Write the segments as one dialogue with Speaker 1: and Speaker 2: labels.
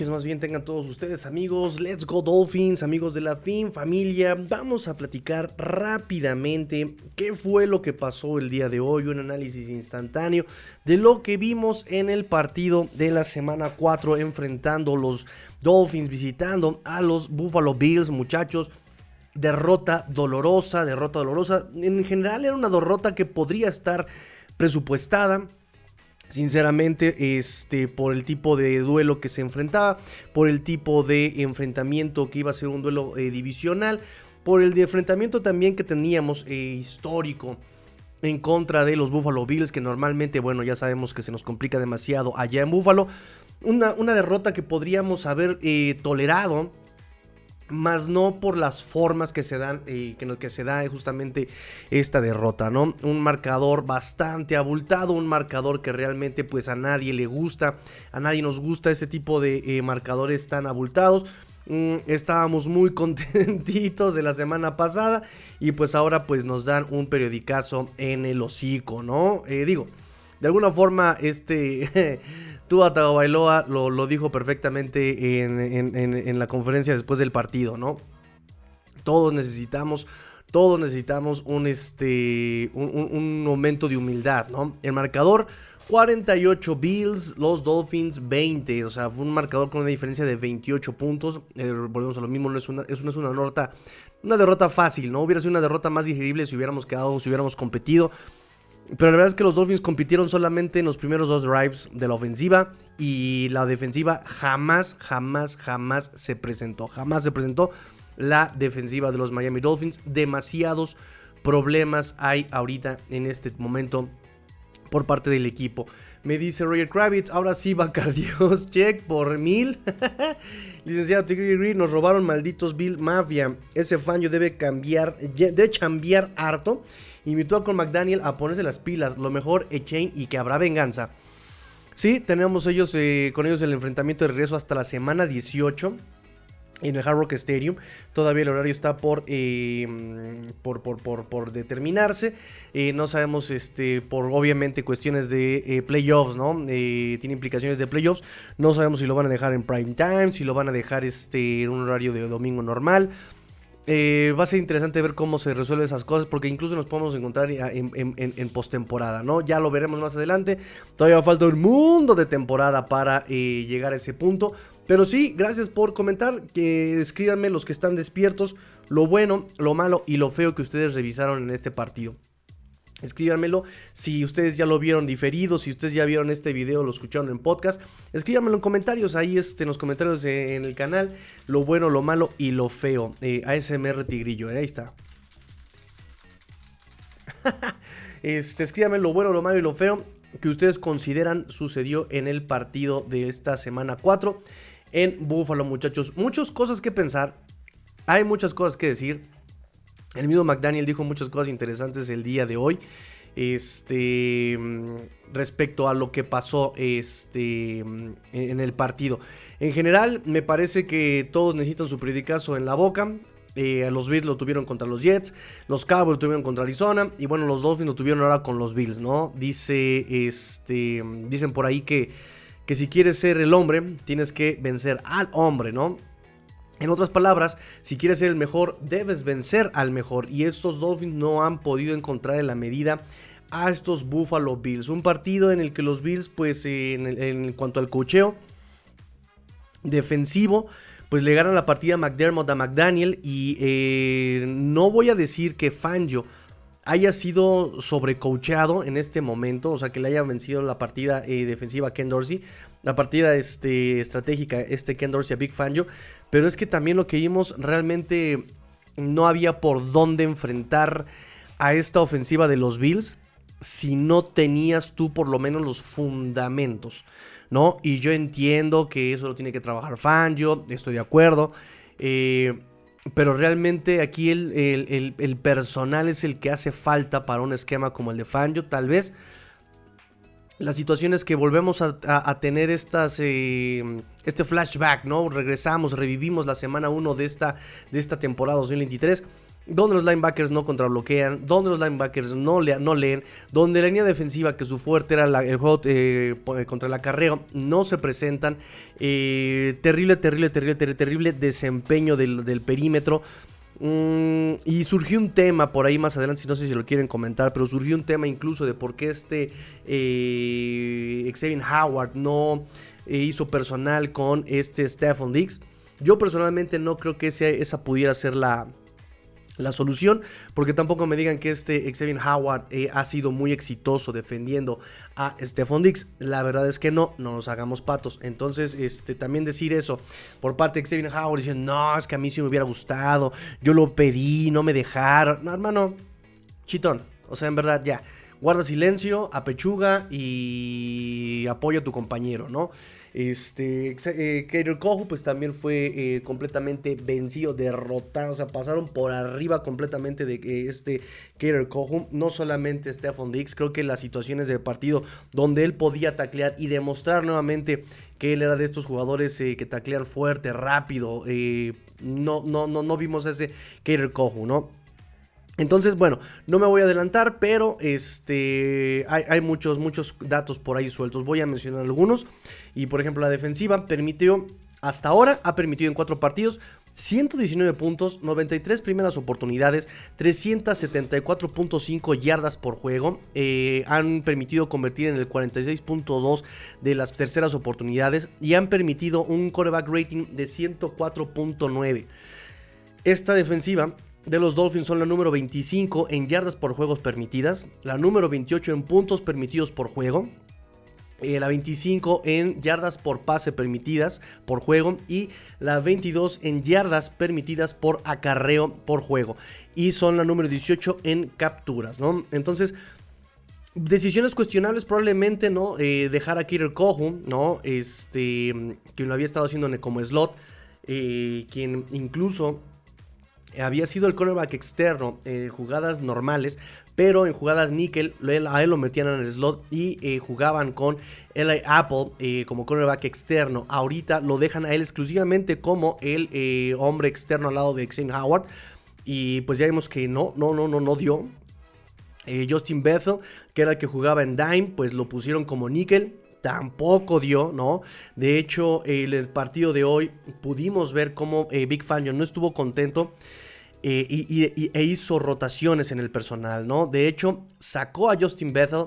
Speaker 1: más bien tengan todos ustedes amigos, Let's Go Dolphins, amigos de la fin familia. Vamos a platicar rápidamente qué fue lo que pasó el día de hoy, un análisis instantáneo de lo que vimos en el partido de la semana 4 enfrentando los Dolphins, visitando a los Buffalo Bills, muchachos. Derrota dolorosa, derrota dolorosa. En general era una derrota que podría estar presupuestada Sinceramente, este, por el tipo de duelo que se enfrentaba, por el tipo de enfrentamiento que iba a ser un duelo eh, divisional, por el de enfrentamiento también que teníamos eh, histórico en contra de los Buffalo Bills, que normalmente, bueno, ya sabemos que se nos complica demasiado allá en Buffalo. Una, una derrota que podríamos haber eh, tolerado más no por las formas que se dan, y que, que se da justamente esta derrota, ¿no? Un marcador bastante abultado, un marcador que realmente pues a nadie le gusta, a nadie nos gusta ese tipo de eh, marcadores tan abultados. Mm, estábamos muy contentitos de la semana pasada y pues ahora pues nos dan un periodicazo en el hocico, ¿no? Eh, digo, de alguna forma este... Tua Tagovailoa lo, lo dijo perfectamente en, la conferencia después del partido, ¿no? Todos necesitamos todos necesitamos un, este, un, momento de humildad, ¿no? El marcador 48 Bills, los Dolphins 20, o sea, fue un marcador con una diferencia de 28 puntos. Eh, volvemos a lo mismo, no es una, es una derrota, una derrota fácil, ¿no? Hubiera sido una derrota más digerible si hubiéramos quedado, si hubiéramos competido. Pero la verdad es que los Dolphins compitieron solamente en los primeros dos drives de la ofensiva y la defensiva jamás, jamás, jamás se presentó. Jamás se presentó la defensiva de los Miami Dolphins. Demasiados problemas hay ahorita en este momento por parte del equipo. Me dice Roger Kravitz, ahora sí va Dios, check por mil. Licenciado Green, nos robaron malditos Bill Mafia. Ese Fangio debe cambiar, debe cambiar harto. Invitó con McDaniel a ponerse las pilas. Lo mejor, Echain y que habrá venganza. Sí, tenemos ellos eh, con ellos el enfrentamiento de regreso hasta la semana 18 en el Hard Rock Stadium. Todavía el horario está por, eh, por, por, determinarse. Eh, no sabemos, este, por obviamente cuestiones de playoffs, ¿no? tiene implicaciones de playoffs. No sabemos si lo van a dejar en prime time, si lo van a dejar este, en un horario de domingo normal. Eh, va a ser interesante ver cómo se resuelven esas cosas, porque incluso nos podemos encontrar en, en, postemporada, ¿no? Ya lo veremos más adelante. Todavía falta un mundo de temporada para eh, llegar a ese punto. Pero sí, gracias por comentar. Que escríbanme los que están despiertos, lo bueno, lo malo y lo feo que ustedes revisaron en este partido. Escríbanmelo si ustedes ya lo vieron diferido, si ustedes ya vieron este video, lo escucharon en podcast. Escríbanmelo en comentarios, ahí este, en los comentarios en el canal, lo bueno, lo malo y lo feo. Eh, ASMR Tigrillo, eh, ahí está. este, escríbanme lo bueno, lo malo y lo feo que ustedes consideran sucedió en el partido de esta semana 4 en Buffalo, muchachos. Muchas cosas que pensar, hay muchas cosas que decir. El mismo McDaniel dijo muchas cosas interesantes el día de hoy. Este. Respecto a lo que pasó este, en el partido. En general, me parece que todos necesitan su predicazo en la boca. Eh, los Bills lo tuvieron contra los Jets, los Cowboys lo tuvieron contra Arizona y bueno, los Dolphins lo tuvieron ahora con los Bills, ¿no? Dice, este, dicen por ahí que, que si quieres ser el hombre, tienes que vencer al hombre, ¿no? En otras palabras, si quieres ser el mejor, debes vencer al mejor. Y estos Dolphins no han podido encontrar en la medida a estos Buffalo Bills. Un partido en el que los Bills, pues en, cuanto al cocheo defensivo, pues le ganan la partida a McDermott a McDaniel. Y eh, no voy a decir que Fangio haya sido sobrecoachado en este momento, o sea, que le haya vencido la partida eh, defensiva a Ken Dorsey, la partida este, estratégica este Ken Dorsey a Big Fangio, pero es que también lo que vimos realmente no había por dónde enfrentar a esta ofensiva de los Bills si no tenías tú por lo menos los fundamentos, ¿no? Y yo entiendo que eso lo tiene que trabajar Fangio, estoy de acuerdo, eh, pero realmente aquí el, personal es el que hace falta para un esquema como el de Fangio, tal vez. La situación es que volvemos a, tener estas, eh, este flashback, ¿no? Regresamos, revivimos la semana 1 de esta, de esta temporada 2023. Donde los linebackers no contrabloquean, donde los linebackers no, no leen, donde la línea defensiva, que su fuerte era el juego eh, contra el acarreo, no se presentan. Eh, terrible, terrible, terrible, terrible, terrible desempeño del, perímetro. Mm, y surgió un tema por ahí más adelante, si no sé si lo quieren comentar, pero surgió un tema incluso de por qué este eh, Xavier Howard no hizo personal con este Stephon Diggs. Yo personalmente no creo que esa pudiera ser la, la solución, porque tampoco me digan que este Xavier Howard eh, ha sido muy exitoso defendiendo a Stephon Dix. La verdad es que no, no nos hagamos patos. Entonces, este, también decir eso por parte de Xavier Howard, diciendo, no, es que a mí sí me hubiera gustado, yo lo pedí, no me dejaron. No, hermano, chitón. O sea, en verdad, ya. Guarda silencio, apechuga y apoya a tu compañero, ¿no? Este, eh, Kohu pues también fue eh, completamente vencido, derrotado, o sea, pasaron por arriba completamente de este Kater Kohu, no solamente Stephon Dix, creo que las situaciones de partido donde él podía taclear y demostrar nuevamente que él era de estos jugadores eh, que taclean fuerte, rápido, eh, no, no, no, no vimos ese Kater Kohu, ¿no? Entonces, bueno, no me voy a adelantar, pero este, hay, muchos, muchos datos por ahí sueltos. Voy a mencionar algunos. Y por ejemplo, la defensiva permitió, hasta ahora, ha permitido en cuatro partidos 119 puntos, 93 primeras oportunidades, 374.5 yardas por juego. Eh, han permitido convertir en el 46.2 de las terceras oportunidades y han permitido un coreback rating de 104.9. Esta defensiva de los Dolphins son la número 25 en yardas por juegos permitidas, la número 28 en puntos permitidos por juego, eh, la 25 en yardas por pase permitidas por juego y la 22 en yardas permitidas por acarreo por juego. Y son la número 18 en capturas, ¿no? Entonces, decisiones cuestionables probablemente, ¿no? Eh, dejar a Killer Kohu, ¿no? Este, quien lo había estado haciendo como slot, eh, quien incluso había sido el cornerback externo en jugadas normales, pero en jugadas níquel a él lo metían en el slot y eh, jugaban con Eli Apple eh, como cornerback externo. Ahorita lo dejan a él exclusivamente como el eh, hombre externo al lado de Xavier Howard. Y pues ya vimos que no, no, no, no, no dio. Justin Bethel, que era el que jugaba en Dime, pues lo pusieron como níquel tampoco dio, ¿no? De hecho, en el partido de hoy pudimos ver cómo Big Fangio no estuvo contento eh, y, e hizo rotaciones en el personal, ¿no? De hecho, sacó a Justin Bethel,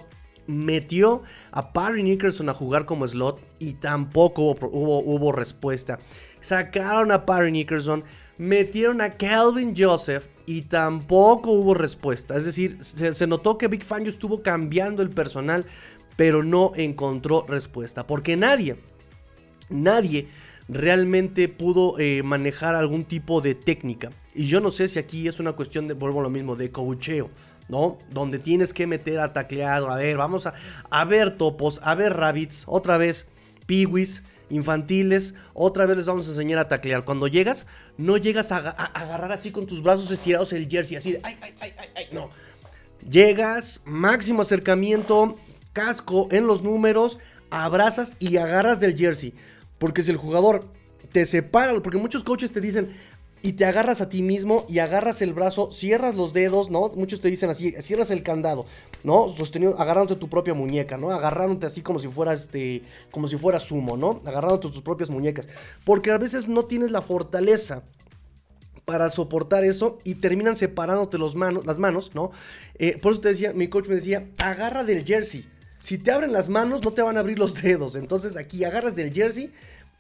Speaker 1: metió a Parry Nickerson a jugar como slot y tampoco hubo, respuesta. Sacaron a Parry Nickerson, metieron a Calvin Joseph y tampoco hubo respuesta. Es decir, se, notó que Big Fangio estuvo cambiando el personal, pero no encontró respuesta. Porque nadie, nadie realmente pudo eh, manejar algún tipo de técnica. Y yo no sé si aquí es una cuestión de, vuelvo a lo mismo, de coacheo. ¿no? Donde tienes que meter a tacleado, a ver, vamos a, ver topos, a ver rabbits, otra vez piwis, infantiles, otra vez les vamos a enseñar a taclear. Cuando llegas, no llegas a, agarrar así con tus brazos estirados el jersey, así de, ay, ay, ay, ay, no. Llegas, máximo acercamiento, casco en los números, abrazas y agarras del jersey. Porque si el jugador te separa, porque muchos coaches te dicen, y te agarras a ti mismo y agarras el brazo, cierras los dedos, ¿no? Muchos te dicen así, cierras el candado, ¿no? Sostenido, agarrándote tu propia muñeca, ¿no? Agarrándote así como si fueras, este, como si fuera sumo, ¿no? Agarrándote tus propias muñecas. Porque a veces no tienes la fortaleza para soportar eso y terminan separándote las manos, ¿no? Eh, por eso te decía, mi coach me decía, agarra del jersey. Si te abren las manos, no te van a abrir los dedos. Entonces aquí agarras del jersey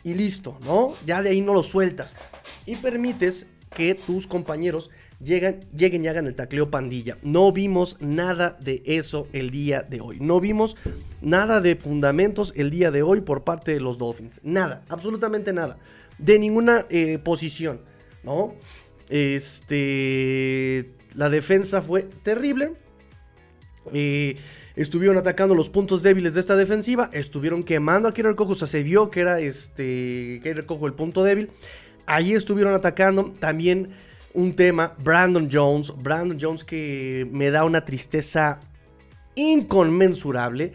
Speaker 1: y listo, ¿no? Ya de ahí no lo sueltas. Y permites que tus compañeros lleguen, lleguen y hagan el tacleo pandilla. No vimos nada de eso el día de hoy. No vimos nada de fundamentos el día de hoy por parte de los Dolphins. Nada, absolutamente nada. De ninguna eh, posición, ¿no? Este. La defensa fue terrible. Eh, estuvieron atacando los puntos débiles de esta defensiva, estuvieron quemando a Killer Cojo, o sea, se vio que era este Killer Cojo el punto débil. Ahí estuvieron atacando también un tema, Brandon Jones, Brandon Jones que me da una tristeza inconmensurable.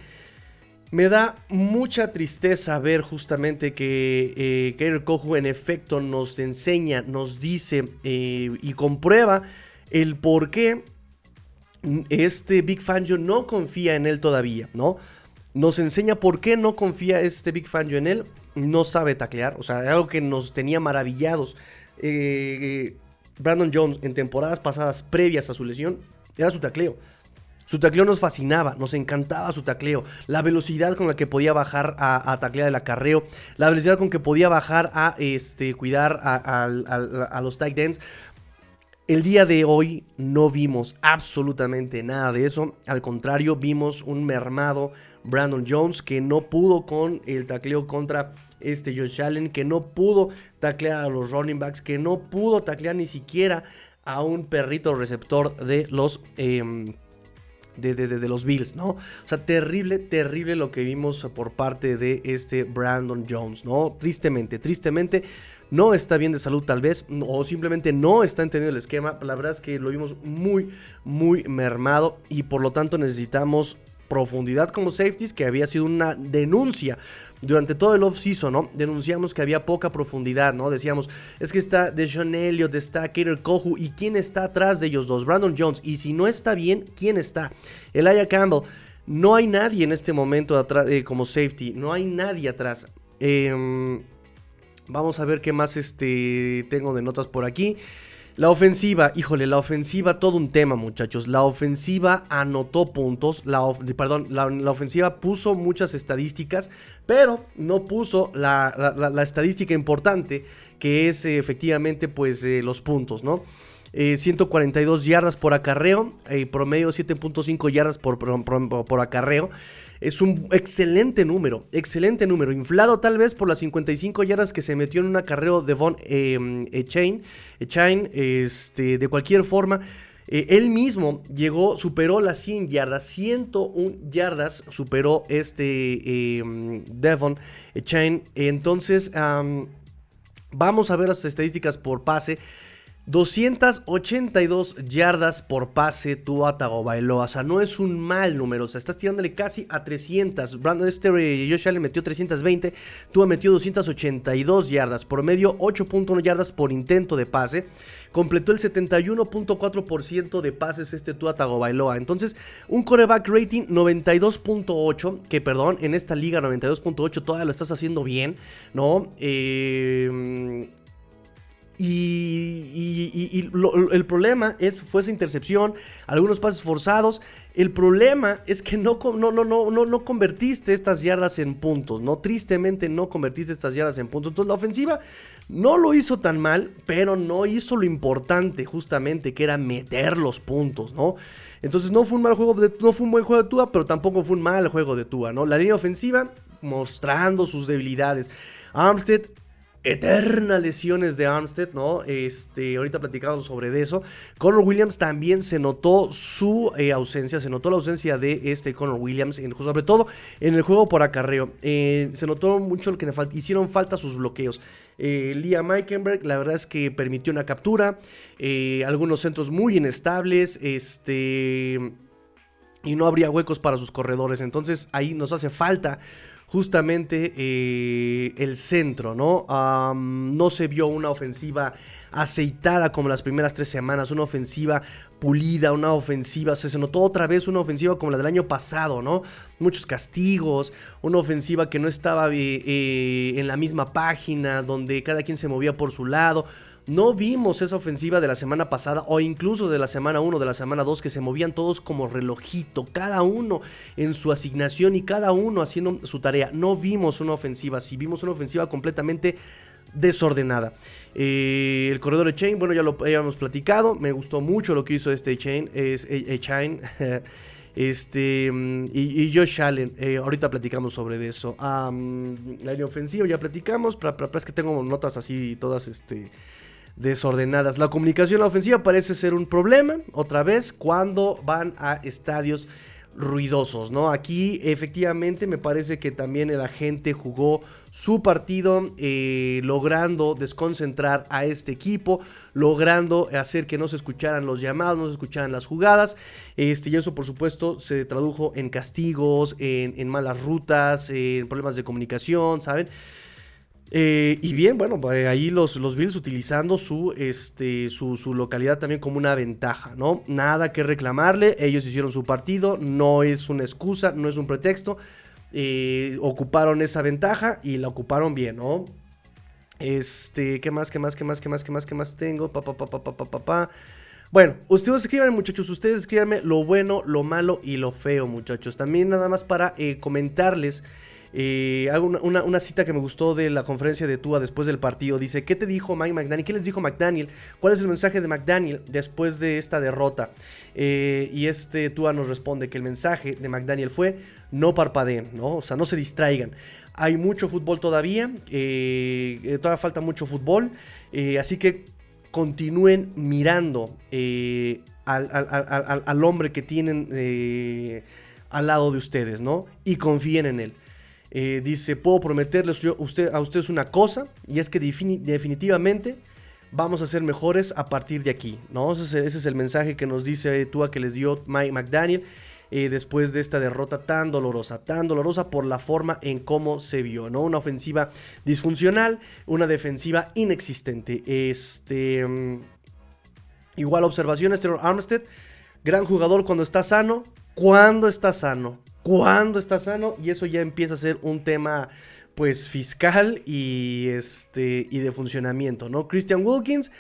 Speaker 1: Me da mucha tristeza ver justamente que eh, Cojo en efecto nos enseña, nos dice eh, y comprueba el por qué este Big Fangio no confía en él todavía, ¿no? Nos enseña por qué no confía este Big Fangio en él. No sabe taclear, o sea, algo que nos tenía maravillados. Eh, Brandon Jones en temporadas pasadas previas a su lesión era su tacleo. Su tacleo nos fascinaba, nos encantaba su tacleo. La velocidad con la que podía bajar a, taclear el acarreo. La velocidad con que podía bajar a este, cuidar a, los tight ends. El día de hoy no vimos absolutamente nada de eso. Al contrario, vimos un mermado Brandon Jones que no pudo con el tacleo contra este Josh Allen, que no pudo taclear a los running backs, que no pudo taclear ni siquiera a un perrito receptor de los... Em, de, los Bills, ¿no? O sea, terrible, terrible lo que vimos por parte de este Brandon Jones, ¿no? Tristemente, tristemente. No está bien de salud tal vez, o simplemente no está entendiendo el esquema. La verdad es que lo vimos muy, muy mermado y por lo tanto necesitamos profundidad como safeties, que había sido una denuncia durante todo el off-season, ¿no? Denunciamos que había poca profundidad, ¿no? Decíamos, es que está Deshaun Elliott, está Kater Kohu, ¿y quién está atrás de ellos dos? Brandon Jones. Y si no está bien, ¿quién está? Elijah Campbell. No hay nadie en este momento atrás, eh, como safety, no hay nadie atrás. Em, vamos a ver qué más este, tengo de notas por aquí. La ofensiva, híjole, la ofensiva, todo un tema, muchachos. La ofensiva anotó puntos, la perdón, la, ofensiva puso muchas estadísticas, pero no puso la, estadística importante, que es eh, efectivamente, pues, eh, los puntos, ¿no? 142 eh, yardas por acarreo, promedio 7.5 yardas por, por acarreo. Es un excelente número, excelente número. Inflado tal vez por las 55 yardas que se metió en un acarreo de Von eh, Echain. este, de cualquier forma, eh, él mismo llegó, superó las 100 yardas, 101 yardas superó este em, Devon Echain. Entonces, vamos a ver las estadísticas por pase. 282 yardas por pase Tua Tagovailoa. O sea, no es un mal número. O sea, estás tirándole casi a 300. Brandon este Josh Allen metió 320. Tua metió 282 yardas. Por medio 8.1 yardas por intento de pase. Completó el 71.4% de pases este Tua Tagovailoa. Entonces, un coreback rating 92.8. Que perdón, en esta liga 92.8 todavía lo estás haciendo bien. ¿No? Eh y, el problema es, fue esa intercepción, algunos pases forzados. El problema es que no, no, no, no, no, no convertiste estas yardas en puntos, ¿no? Tristemente no convertiste estas yardas en puntos. Entonces la ofensiva no lo hizo tan mal, pero no hizo lo importante justamente, que era meter los puntos, ¿no? Entonces no fue un mal juego, de, no fue un buen juego de Tua, pero tampoco fue un mal juego de Tua, ¿no? La línea ofensiva mostrando sus debilidades. Armstead eternas lesiones de Armstead, ¿no? Este, ahorita platicamos sobre eso. Connor Williams también se notó su eh, ausencia, se notó la ausencia de este Connor Williams, en, sobre todo en el juego por acarreo. Eh, se notó mucho lo que le hicieron falta sus bloqueos. Eh, Liam la verdad es que permitió una captura, algunos centros muy inestables, este... Y no habría huecos para sus corredores. Entonces ahí nos hace falta justamente eh, el centro, ¿no? no se vio una ofensiva aceitada como las primeras tres semanas, una ofensiva pulida, una ofensiva, se notó otra vez una ofensiva como la del año pasado, ¿no? Muchos castigos, una ofensiva que no estaba eh, eh, en la misma página, donde cada quien se movía por su lado. No vimos esa ofensiva de la semana pasada o incluso de la semana 1, de la semana 2, que se movían todos como relojito, cada uno en su asignación y cada uno haciendo su tarea. No vimos una ofensiva, sí vimos una ofensiva completamente desordenada. Eh, el corredor de Chain, bueno, ya lo habíamos platicado. Me gustó mucho lo que hizo este Chain. Es, eh, Chain. Este, mm, y, Josh Allen, eh, ahorita platicamos sobre eso. la línea ofensiva ya platicamos, pero, es que tengo notas así todas este, desordenadas. La comunicación ofensiva parece ser un problema, otra vez, cuando van a estadios ruidosos, ¿no? Aquí efectivamente me parece que también el agente jugó su partido eh, logrando desconcentrar a este equipo, logrando hacer que no se escucharan los llamados, no se escucharan las jugadas, este, y eso por supuesto se tradujo en castigos, en, en malas rutas, en problemas de comunicación, ¿saben? Eh, y bien, bueno, pues, ahí los, los Bills utilizando su, este, su, su, localidad también como una ventaja, ¿no? Nada que reclamarle, ellos hicieron su partido, no es una excusa, no es un pretexto. Eh, ocuparon esa ventaja y la ocuparon bien, ¿no? Este, ¿qué más, qué más, qué más, qué más, qué más, qué más tengo? Pa. Bueno, ustedes escriban, muchachos, ustedes escríbanme lo bueno, lo malo y lo feo, muchachos. También nada más para eh, comentarles eh, una, cita que me gustó de la conferencia de Tua después del partido. Dice, ¿qué te dijo Mike McDaniel? ¿Qué les dijo McDaniel? ¿Cuál es el mensaje de McDaniel después de esta derrota? Eh, y este Tua nos responde que el mensaje de McDaniel fue, no parpadeen, ¿no? O sea, no se distraigan. Hay mucho fútbol todavía, eh, todavía falta mucho fútbol, así que continúen mirando al, hombre que tienen al lado de ustedes, ¿no? Y confíen en él. Eh, dice, puedo prometerles a ustedes una cosa, y es que definitivamente vamos a ser mejores a partir de aquí, ¿no? Ese, es el mensaje que nos dice Tua que les dio Mike McDaniel eh, después de esta derrota tan dolorosa, tan dolorosa por la forma en cómo se vio, ¿no? Una ofensiva disfuncional, una defensiva inexistente. Este... Mm, igual observaciones, Terror Armstead, gran jugador cuando está sano, cuando está sano cuándo está sano y eso ya empieza a ser un tema pues fiscal y este y de funcionamiento, ¿no? Christian Wilkins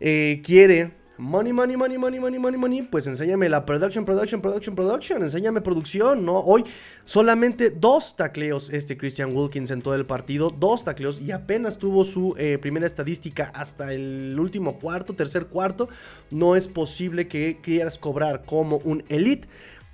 Speaker 1: eh, quiere money, money, money, money, money, money, money, pues enséñame la production, production, production, production, enséñame producción, ¿no? Hoy solamente dos tacleos este Christian Wilkins en todo el partido, dos tacleos y apenas tuvo su eh, primera estadística hasta el último cuarto, tercer cuarto, no es posible que quieras cobrar como un elite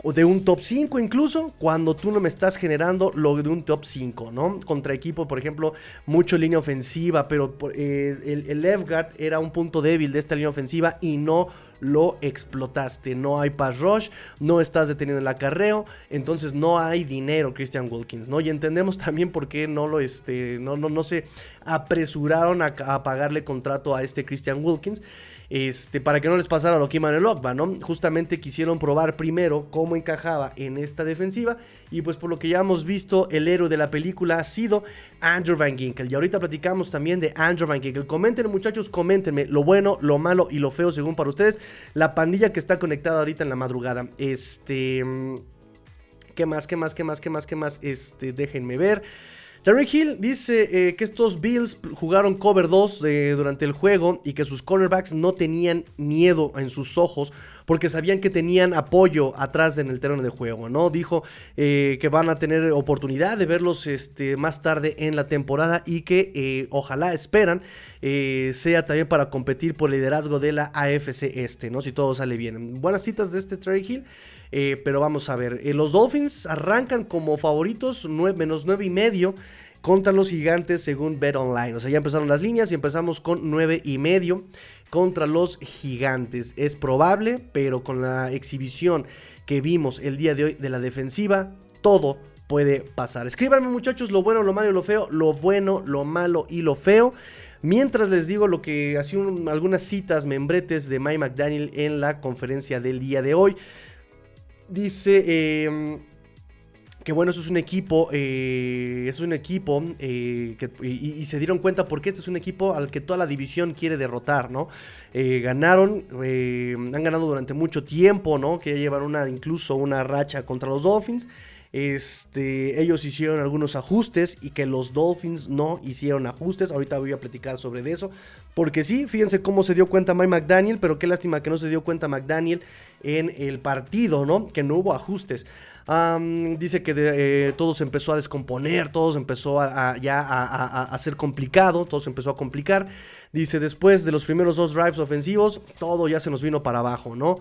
Speaker 1: de un top 5 incluso, cuando tú no me estás generando lo de un top 5, ¿no? Contra equipo, por ejemplo, mucho línea ofensiva, pero eh, el, el left guard era un punto débil de esta línea ofensiva y no lo explotaste. No hay pass rush, no estás deteniendo el acarreo, entonces no hay dinero, Christian Wilkins, ¿no? Y entendemos también por qué no lo, este, no, no, no se apresuraron a, a pagarle contrato a este Christian Wilkins este, para que no les pasara lo que Emmanuel Ogba, ¿no? Justamente quisieron probar primero cómo encajaba en esta defensiva y pues por lo que ya hemos visto, el héroe de la película ha sido Andrew Van Ginkel. Y ahorita platicamos también de Andrew Van Ginkel. Comenten muchachos, coméntenme lo bueno, lo malo y lo feo según para ustedes. La pandilla que está conectada ahorita en la madrugada. Este... ¿Qué más? ¿Qué más? ¿Qué más? ¿Qué más? ¿Qué más? Este, déjenme ver. Terry Hill dice eh, que estos Bills jugaron cover 2 eh, durante el juego y que sus cornerbacks no tenían miedo en sus ojos porque sabían que tenían apoyo atrás en el terreno de juego, ¿no? Dijo eh, que van a tener oportunidad de verlos este, más tarde en la temporada y que ojalá esperan sea también para competir por liderazgo de la AFC Este, ¿no? Si todo sale bien. Buenas citas de este Terry Hill. Eh, pero vamos a ver, eh, los Dolphins arrancan como favoritos 9, menos 9 y medio contra los gigantes según Bet Online. O sea, ya empezaron las líneas y empezamos con 9 y medio contra los gigantes. Es probable, pero con la exhibición que vimos el día de hoy de la defensiva, todo puede pasar. Escríbanme muchachos lo bueno, lo malo y lo feo, lo bueno, lo malo y lo feo. Mientras les digo lo que hacía algunas citas membretes de Mike McDaniel en la conferencia del día de hoy. Dice em, que bueno, eso es un equipo, eh, es un equipo eh, y, se dieron cuenta porque este es un equipo al que toda la división quiere derrotar, ¿no? Eh, ganaron, han ganado durante mucho tiempo, ¿no? Que ya llevan una, incluso una racha contra los Dolphins. Este, ellos hicieron algunos ajustes y que los Dolphins no hicieron ajustes. Ahorita voy a platicar sobre eso. Porque sí, fíjense cómo se dio cuenta Mike McDaniel, pero qué lástima que no se dio cuenta McDaniel en el partido, ¿no? Que no hubo ajustes. dice que eh, todo se empezó a descomponer, todo se empezó a, ya a, ser complicado, todo se empezó a complicar. Dice, después de los primeros dos drives ofensivos, todo ya se nos vino para abajo, ¿no?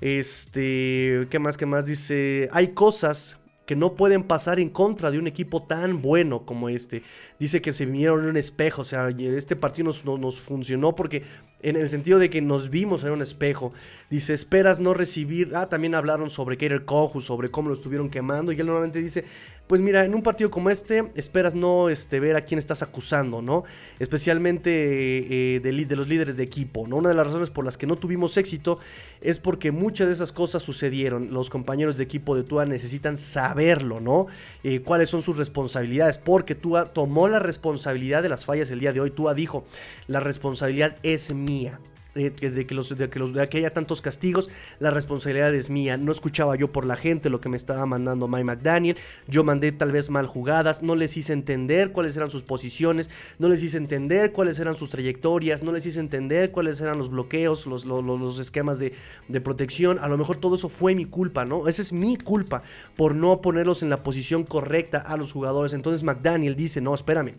Speaker 1: Este, ¿qué más, qué más? Dice, hay cosas que no pueden pasar en contra de un equipo tan bueno como este. Dice que se vinieron en un espejo, o sea, este partido nos, nos funcionó porque en el sentido de que nos vimos en un espejo. Dice, esperas no recibir. Ah, también hablaron sobre Kater Kohu, sobre cómo lo estuvieron quemando. Y él normalmente dice, pues mira, en un partido como este, esperas no este, ver a quién estás acusando, ¿no? Especialmente eh, de, los líderes de equipo, ¿no? Una de las razones por las que no tuvimos éxito es porque muchas de esas cosas sucedieron. Los compañeros de equipo de Tua necesitan saberlo, ¿no? Eh, cuáles son sus responsabilidades, porque Tua tomó la responsabilidad de las fallas el día de hoy. Tua dijo, la responsabilidad es mía de, que los, de, que los, de que haya tantos castigos, la responsabilidad es mía. No escuchaba yo por la gente lo que me estaba mandando Mike McDaniel. Yo mandé tal vez mal jugadas, no les hice entender cuáles eran sus posiciones, no les hice entender cuáles eran sus trayectorias, no les hice entender cuáles eran los bloqueos, los, los, los esquemas de, de, protección. A lo mejor todo eso fue mi culpa, ¿no? Esa es mi culpa por no ponerlos en la posición correcta a los jugadores. Entonces McDaniel dice, no, espérame,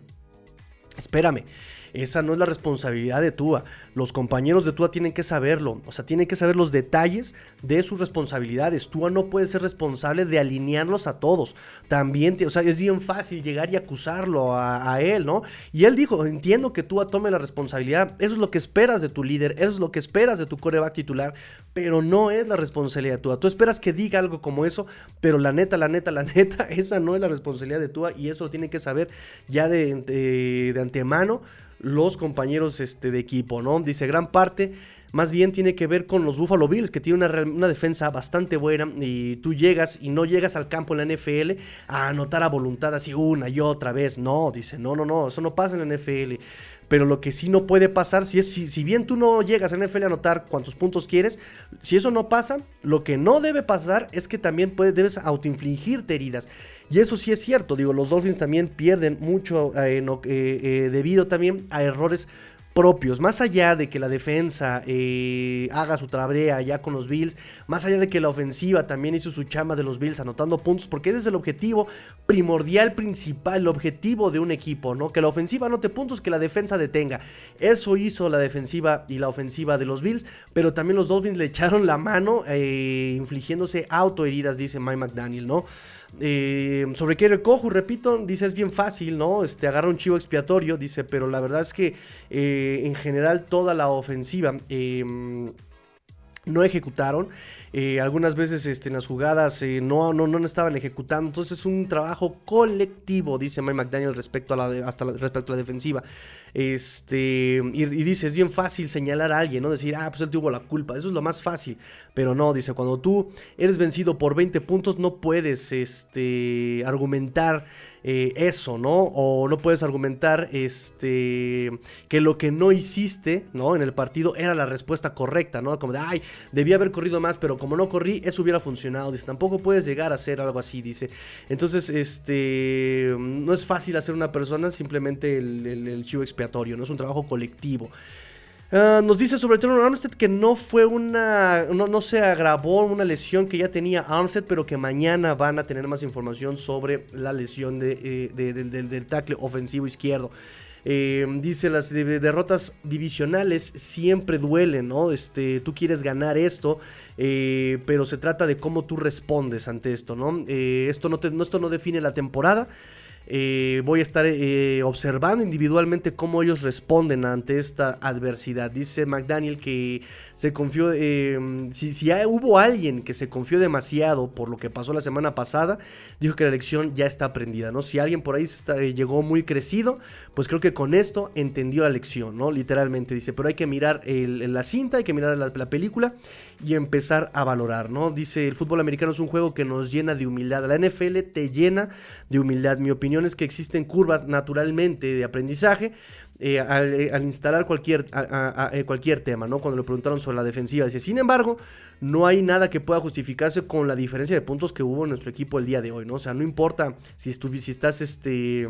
Speaker 1: espérame. Esa no es la responsabilidad de Tua. Los compañeros de Tua tienen que saberlo. O sea, tienen que saber los detalles de sus responsabilidades. Tua no puede ser responsable de alinearlos a todos. También, o sea, es bien fácil llegar y acusarlo a, él, ¿no? Y él dijo, entiendo que Tua tome la responsabilidad. Eso es lo que esperas de tu líder. Eso es lo que esperas de tu coreback titular. Pero no es la responsabilidad de Tua. Tú esperas que diga algo como eso. Pero la neta, la neta, la neta, esa no es la responsabilidad de Tua. Y eso lo tiene que saber ya de antemano los compañeros este, de equipo, ¿no? Dice, gran parte más bien tiene que ver con los Buffalo Bills, que tiene una, una, defensa bastante buena y tú llegas y no llegas al campo en la NFL a anotar a voluntad así una y otra vez. No, dice, no, no, no, eso no pasa en la NFL. Pero lo que sí no puede pasar, si, es, si, bien tú no llegas a NFL a anotar cuántos puntos quieres, si eso no pasa, lo que no debe pasar es que también puedes, debes autoinfligirte heridas. Y eso sí es cierto, digo, los Dolphins también pierden mucho eh, eh, eh, debido también a errores propios, más allá de que la defensa eh, haga su trabrea ya con los Bills, más allá de que la ofensiva también hizo su chamba de los Bills anotando puntos, porque ese es el objetivo primordial, principal, el objetivo de un equipo, ¿no? Que la ofensiva anote puntos, que la defensa detenga. Eso hizo la defensiva y la ofensiva de los Bills, pero también los Dolphins le echaron la mano eh, infligiéndose autoheridas, dice Mike McDaniel, ¿no? Eh, sobre el Cojo, repito, dice es bien fácil, ¿no? Este, agarra un chivo expiatorio, dice, pero la verdad es que eh, en general toda la ofensiva em, no ejecutaron. Eh, algunas veces este, en las jugadas eh, no, no, no estaban ejecutando. Entonces es un trabajo colectivo, dice Mike McDaniel respecto a la, hasta respecto a la defensiva. Este, y, dice, es bien fácil señalar a alguien, ¿no? Decir, ah, pues él tuvo la culpa. Eso es lo más fácil. Pero no, dice, cuando tú eres vencido por 20 puntos, no puedes este, argumentar eh, eso, ¿no? O no puedes argumentar este, que lo que no hiciste, ¿no? En el partido era la respuesta correcta, ¿no? Como de, ay, debía haber corrido más, pero como no corrí, eso hubiera funcionado. Dice, tampoco puedes llegar a hacer algo así, dice. Entonces, este, no es fácil hacer una persona simplemente el, el chivo expiatorio, ¿no? Es un trabajo colectivo. Ah, nos dice sobre Teron Armstead que no fue una. No, se agravó una lesión que ya tenía Armstead, pero que mañana van a tener más información sobre la lesión de, eh, del, tackle ofensivo izquierdo. Eh, dice las derrotas divisionales siempre duelen, ¿no? Este, tú quieres ganar esto, eh, pero se trata de cómo tú respondes ante esto, ¿no? esto, no no, esto no define la temporada. Eh, voy a estar eh, observando individualmente cómo ellos responden ante esta adversidad. Dice McDaniel que se confió, eh, si, si hubo alguien que se confió demasiado por lo que pasó la semana pasada, dijo que la lección ya está aprendida, ¿no? Si alguien por ahí llegó muy crecido, pues creo que con esto entendió la lección, ¿no? Literalmente dice, pero hay que mirar la cinta, hay que mirar la, la, película y empezar a valorar, ¿no? Dice, el fútbol americano es un juego que nos llena de humildad, la NFL te llena de humildad, mi opinión es que existen curvas naturalmente de aprendizaje. Eh, eh, al, instalar cualquier, eh, cualquier tema, ¿no? Cuando le preguntaron sobre la defensiva, dice, sin embargo, no hay nada que pueda justificarse con la diferencia de puntos que hubo en nuestro equipo el día de hoy, ¿no? O sea, no importa si, si estás este,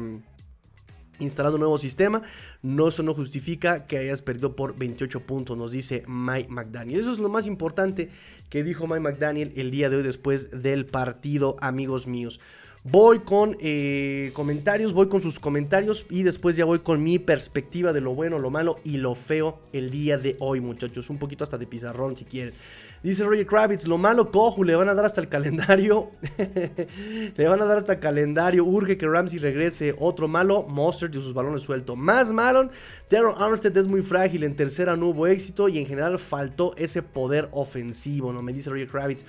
Speaker 1: instalando un nuevo sistema, no, eso no justifica que hayas perdido por 28 puntos, nos dice Mike McDaniel. Eso es lo más importante que dijo Mike McDaniel el día de hoy después del partido, amigos míos. Voy con eh, comentarios, voy con sus comentarios y después ya voy con mi perspectiva de lo bueno, lo malo y lo feo el día de hoy, muchachos. Un poquito hasta de pizarrón si quieren. Dice Roger Kravitz, lo malo cojo, le van a dar hasta el calendario. le van a dar hasta el calendario. Urge que Ramsey regrese. Otro malo, Monster y sus balones sueltos. Más malo, Terror Armstead es muy frágil. En tercera no hubo éxito y en general faltó ese poder ofensivo, ¿no? Me dice Roger Kravitz.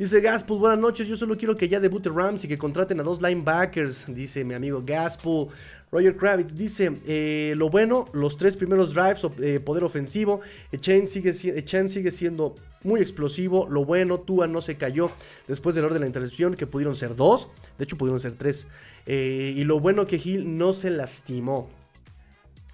Speaker 1: Dice Gaspool, buenas noches. Yo solo quiero que ya debute Rams y que contraten a dos linebackers. Dice mi amigo Gaspool. Roger Kravitz dice: eh, Lo bueno, los tres primeros drives, eh, poder ofensivo. Echen sigue, sigue siendo muy explosivo. Lo bueno, Tua no se cayó después del orden de la intercepción, que pudieron ser dos. De hecho, pudieron ser tres. Eh, y lo bueno que Hill no se lastimó.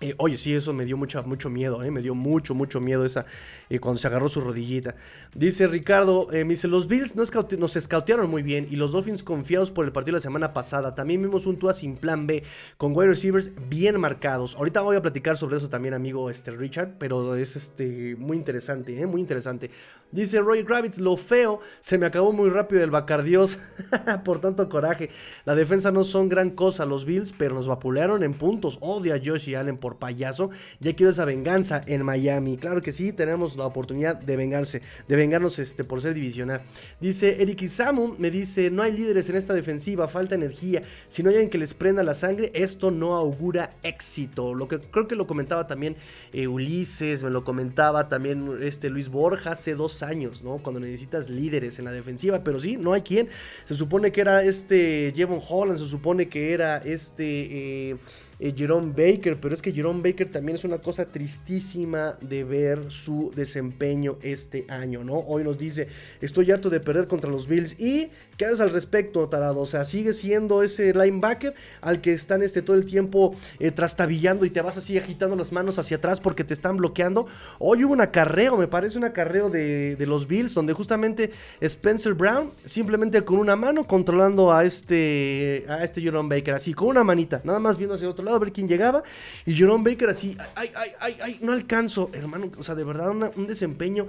Speaker 1: Eh, oye, sí, eso me dio mucho miedo, eh, me dio mucho, mucho miedo esa eh, cuando se agarró su rodillita. Dice Ricardo, me dice, los Bills nos, nos scoutearon muy bien y los Dolphins confiados por el partido de la semana pasada. También vimos un Tua sin plan B, con wide receivers bien marcados. Ahorita voy a platicar sobre eso también, amigo este, Richard, pero es este, muy interesante, muy interesante. Dice Roy Kravitz, lo feo, se me acabó muy rápido el Bacardios por tanto coraje. La defensa no son gran cosa los Bills, pero nos vapulearon en puntos. Odia a Josh Allen por payaso. Ya quiero esa venganza en Miami. Claro que sí, tenemos la oportunidad de vengarse, de vengarnos este, por ser divisional. Dice Eric Isamu, me dice, no hay líderes en esta defensiva, falta energía. Si no hay alguien que les prenda la sangre, esto no augura éxito. Lo que creo que lo comentaba también eh, Ulises, me lo comentaba también este Luis Borja hace dos años, ¿no? Cuando necesitas líderes en la defensiva, pero sí, no hay quien. Se supone que era este Jevon Holland, se supone que era este eh, eh, Jerome Baker, pero es que Jerome Baker también es una cosa tristísima de ver su desempeño este año, ¿no? Hoy nos dice, estoy harto de perder contra los Bills y ¿qué haces al respecto, Tarado? O sea, sigue siendo ese linebacker al que están este, todo el tiempo eh, trastabillando y te vas así agitando las manos hacia atrás porque te están bloqueando. Hoy hubo un acarreo, me parece un acarreo de, de los Bills, donde justamente Spencer Brown simplemente con una mano controlando a este, a este Jerome Baker, así, con una manita, nada más viendo hacia otro a ver quién llegaba. Y Jerome Baker así, ay, ay, ay, ay, no alcanzo, hermano. O sea, de verdad, un desempeño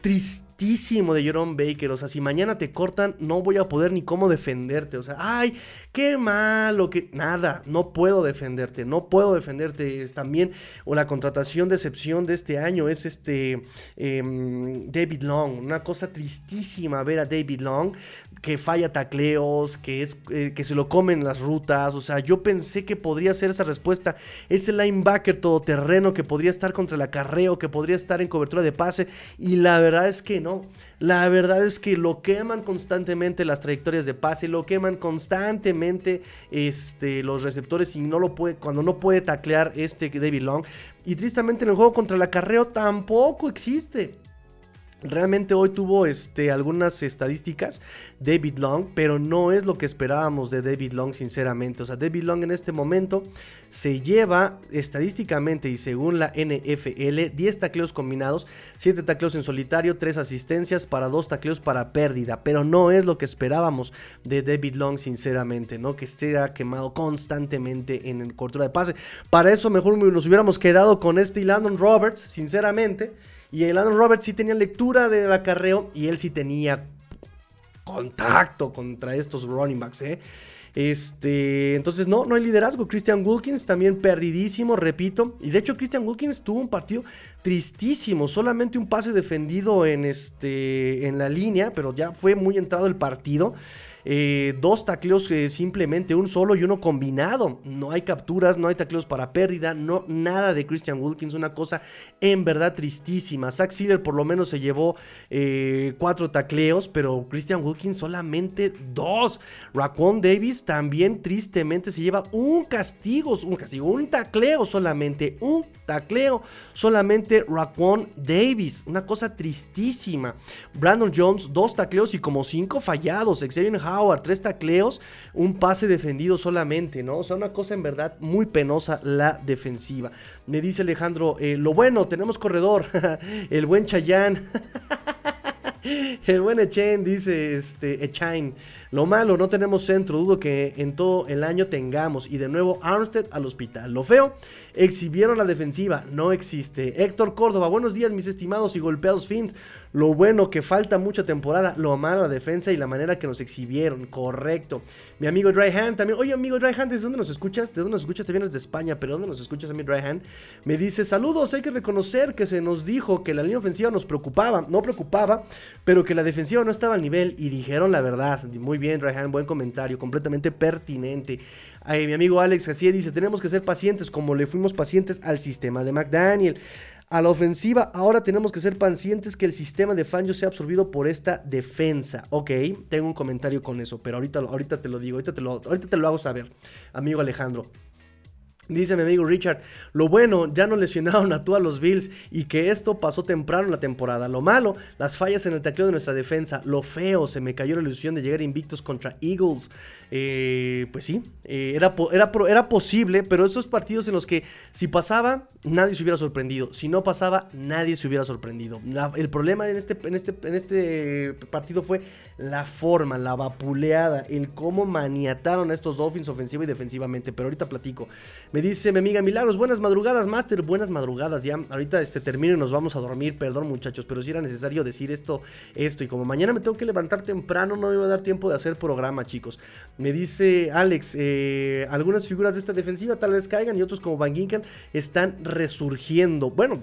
Speaker 1: tristísimo de Jerome Baker. O sea, si mañana te cortan, no voy a poder ni cómo defenderte. O sea, ay, qué malo, que nada, no puedo defenderte, no puedo defenderte. Es también, o la contratación de excepción de este año es este em, David Long. Una cosa tristísima ver a David Long que falla tacleos, que, es, eh, que se lo comen las rutas. O sea, yo pensé que podría ser esa respuesta. Ese linebacker todoterreno que podría estar contra el acarreo, que podría estar en cobertura de pase. Y la verdad es que no. La verdad es que lo queman constantemente las trayectorias de pase, lo queman constantemente este, los receptores y no lo puede, cuando no puede taclear este David Long. Y tristemente en el juego contra el acarreo tampoco existe. Realmente hoy tuvo este, algunas estadísticas David Long, pero no es lo que esperábamos de David Long, sinceramente. O sea, David Long en este momento se lleva estadísticamente y según la NFL 10 tacleos combinados, 7 tacleos en solitario, 3 asistencias para 2 tacleos para pérdida, pero no es lo que esperábamos de David Long, sinceramente, ¿no? Que esté quemado constantemente en el cortura de pase. Para eso mejor nos hubiéramos quedado con este Landon Roberts, sinceramente y el Roberts sí tenía lectura del acarreo y él sí tenía contacto contra estos running backs, ¿eh? Este, entonces no, no hay liderazgo. Christian Wilkins también perdidísimo, repito. Y de hecho Christian Wilkins tuvo un partido tristísimo, solamente un pase defendido en este en la línea, pero ya fue muy entrado el partido. Eh, dos tacleos que simplemente un solo y uno combinado. No hay capturas, no hay tacleos para pérdida, no, nada de Christian Wilkins, una cosa en verdad tristísima. Zach Sealer por lo menos se llevó eh, cuatro tacleos, pero Christian Wilkins solamente dos. Raquan Davis también tristemente se lleva un castigo, un castigo, un tacleo solamente, un tacleo solamente Raquan Davis, una cosa tristísima. Brandon Jones, dos tacleos y como cinco fallados. Xavier Howard, tres tacleos, un pase defendido solamente, ¿no? O sea, una cosa en verdad muy penosa la defensiva. Me dice Alejandro, eh, lo bueno, tenemos corredor, el buen Chayán. El buen Echen dice, este, Echain. Lo malo, no tenemos centro, dudo que en todo el año tengamos. Y de nuevo, Armstead al hospital. Lo feo, exhibieron la defensiva, no existe. Héctor Córdoba, buenos días mis estimados y golpeados Fins. Lo bueno que falta mucha temporada, lo malo la defensa y la manera que nos exhibieron, correcto. Mi amigo Dryhand también, oye amigo Dryhand, ¿desde dónde nos escuchas? ¿De dónde nos escuchas? Te vienes de España, pero ¿dónde nos escuchas a mi Dryhand? Me dice, saludos, hay que reconocer que se nos dijo que la línea ofensiva nos preocupaba, no preocupaba, pero que la defensiva no estaba al nivel y dijeron la verdad. Muy bien Dryhand, buen comentario, completamente pertinente. mi amigo Alex así dice, tenemos que ser pacientes como le fuimos pacientes al sistema de McDaniel. A la ofensiva, ahora tenemos que ser pacientes que el sistema de Fangio sea absorbido por esta defensa. Ok, tengo un comentario con eso, pero ahorita, ahorita te lo digo, ahorita te lo, ahorita te lo hago saber, amigo Alejandro. Dice mi amigo Richard, lo bueno, ya no lesionaron a todos los Bills y que esto pasó temprano en la temporada. Lo malo, las fallas en el tacleo de nuestra defensa. Lo feo, se me cayó la ilusión de llegar invictos contra Eagles. Eh, pues sí, eh, era, era, era posible, pero esos partidos en los que si pasaba, nadie se hubiera sorprendido. Si no pasaba, nadie se hubiera sorprendido. el problema en este, en, este, en este partido fue la forma, la vapuleada, el cómo maniataron a estos Dolphins ofensiva y defensivamente. Pero ahorita platico. Me dice mi amiga Milagros, buenas madrugadas, Master, buenas madrugadas. Ya, ahorita este, termino y nos vamos a dormir. Perdón, muchachos, pero si era necesario decir esto, esto. Y como mañana me tengo que levantar temprano, no me va a dar tiempo de hacer programa, chicos. Me dice Alex, eh, algunas figuras de esta defensiva tal vez caigan y otros como Van Ginkel están resurgiendo. Bueno,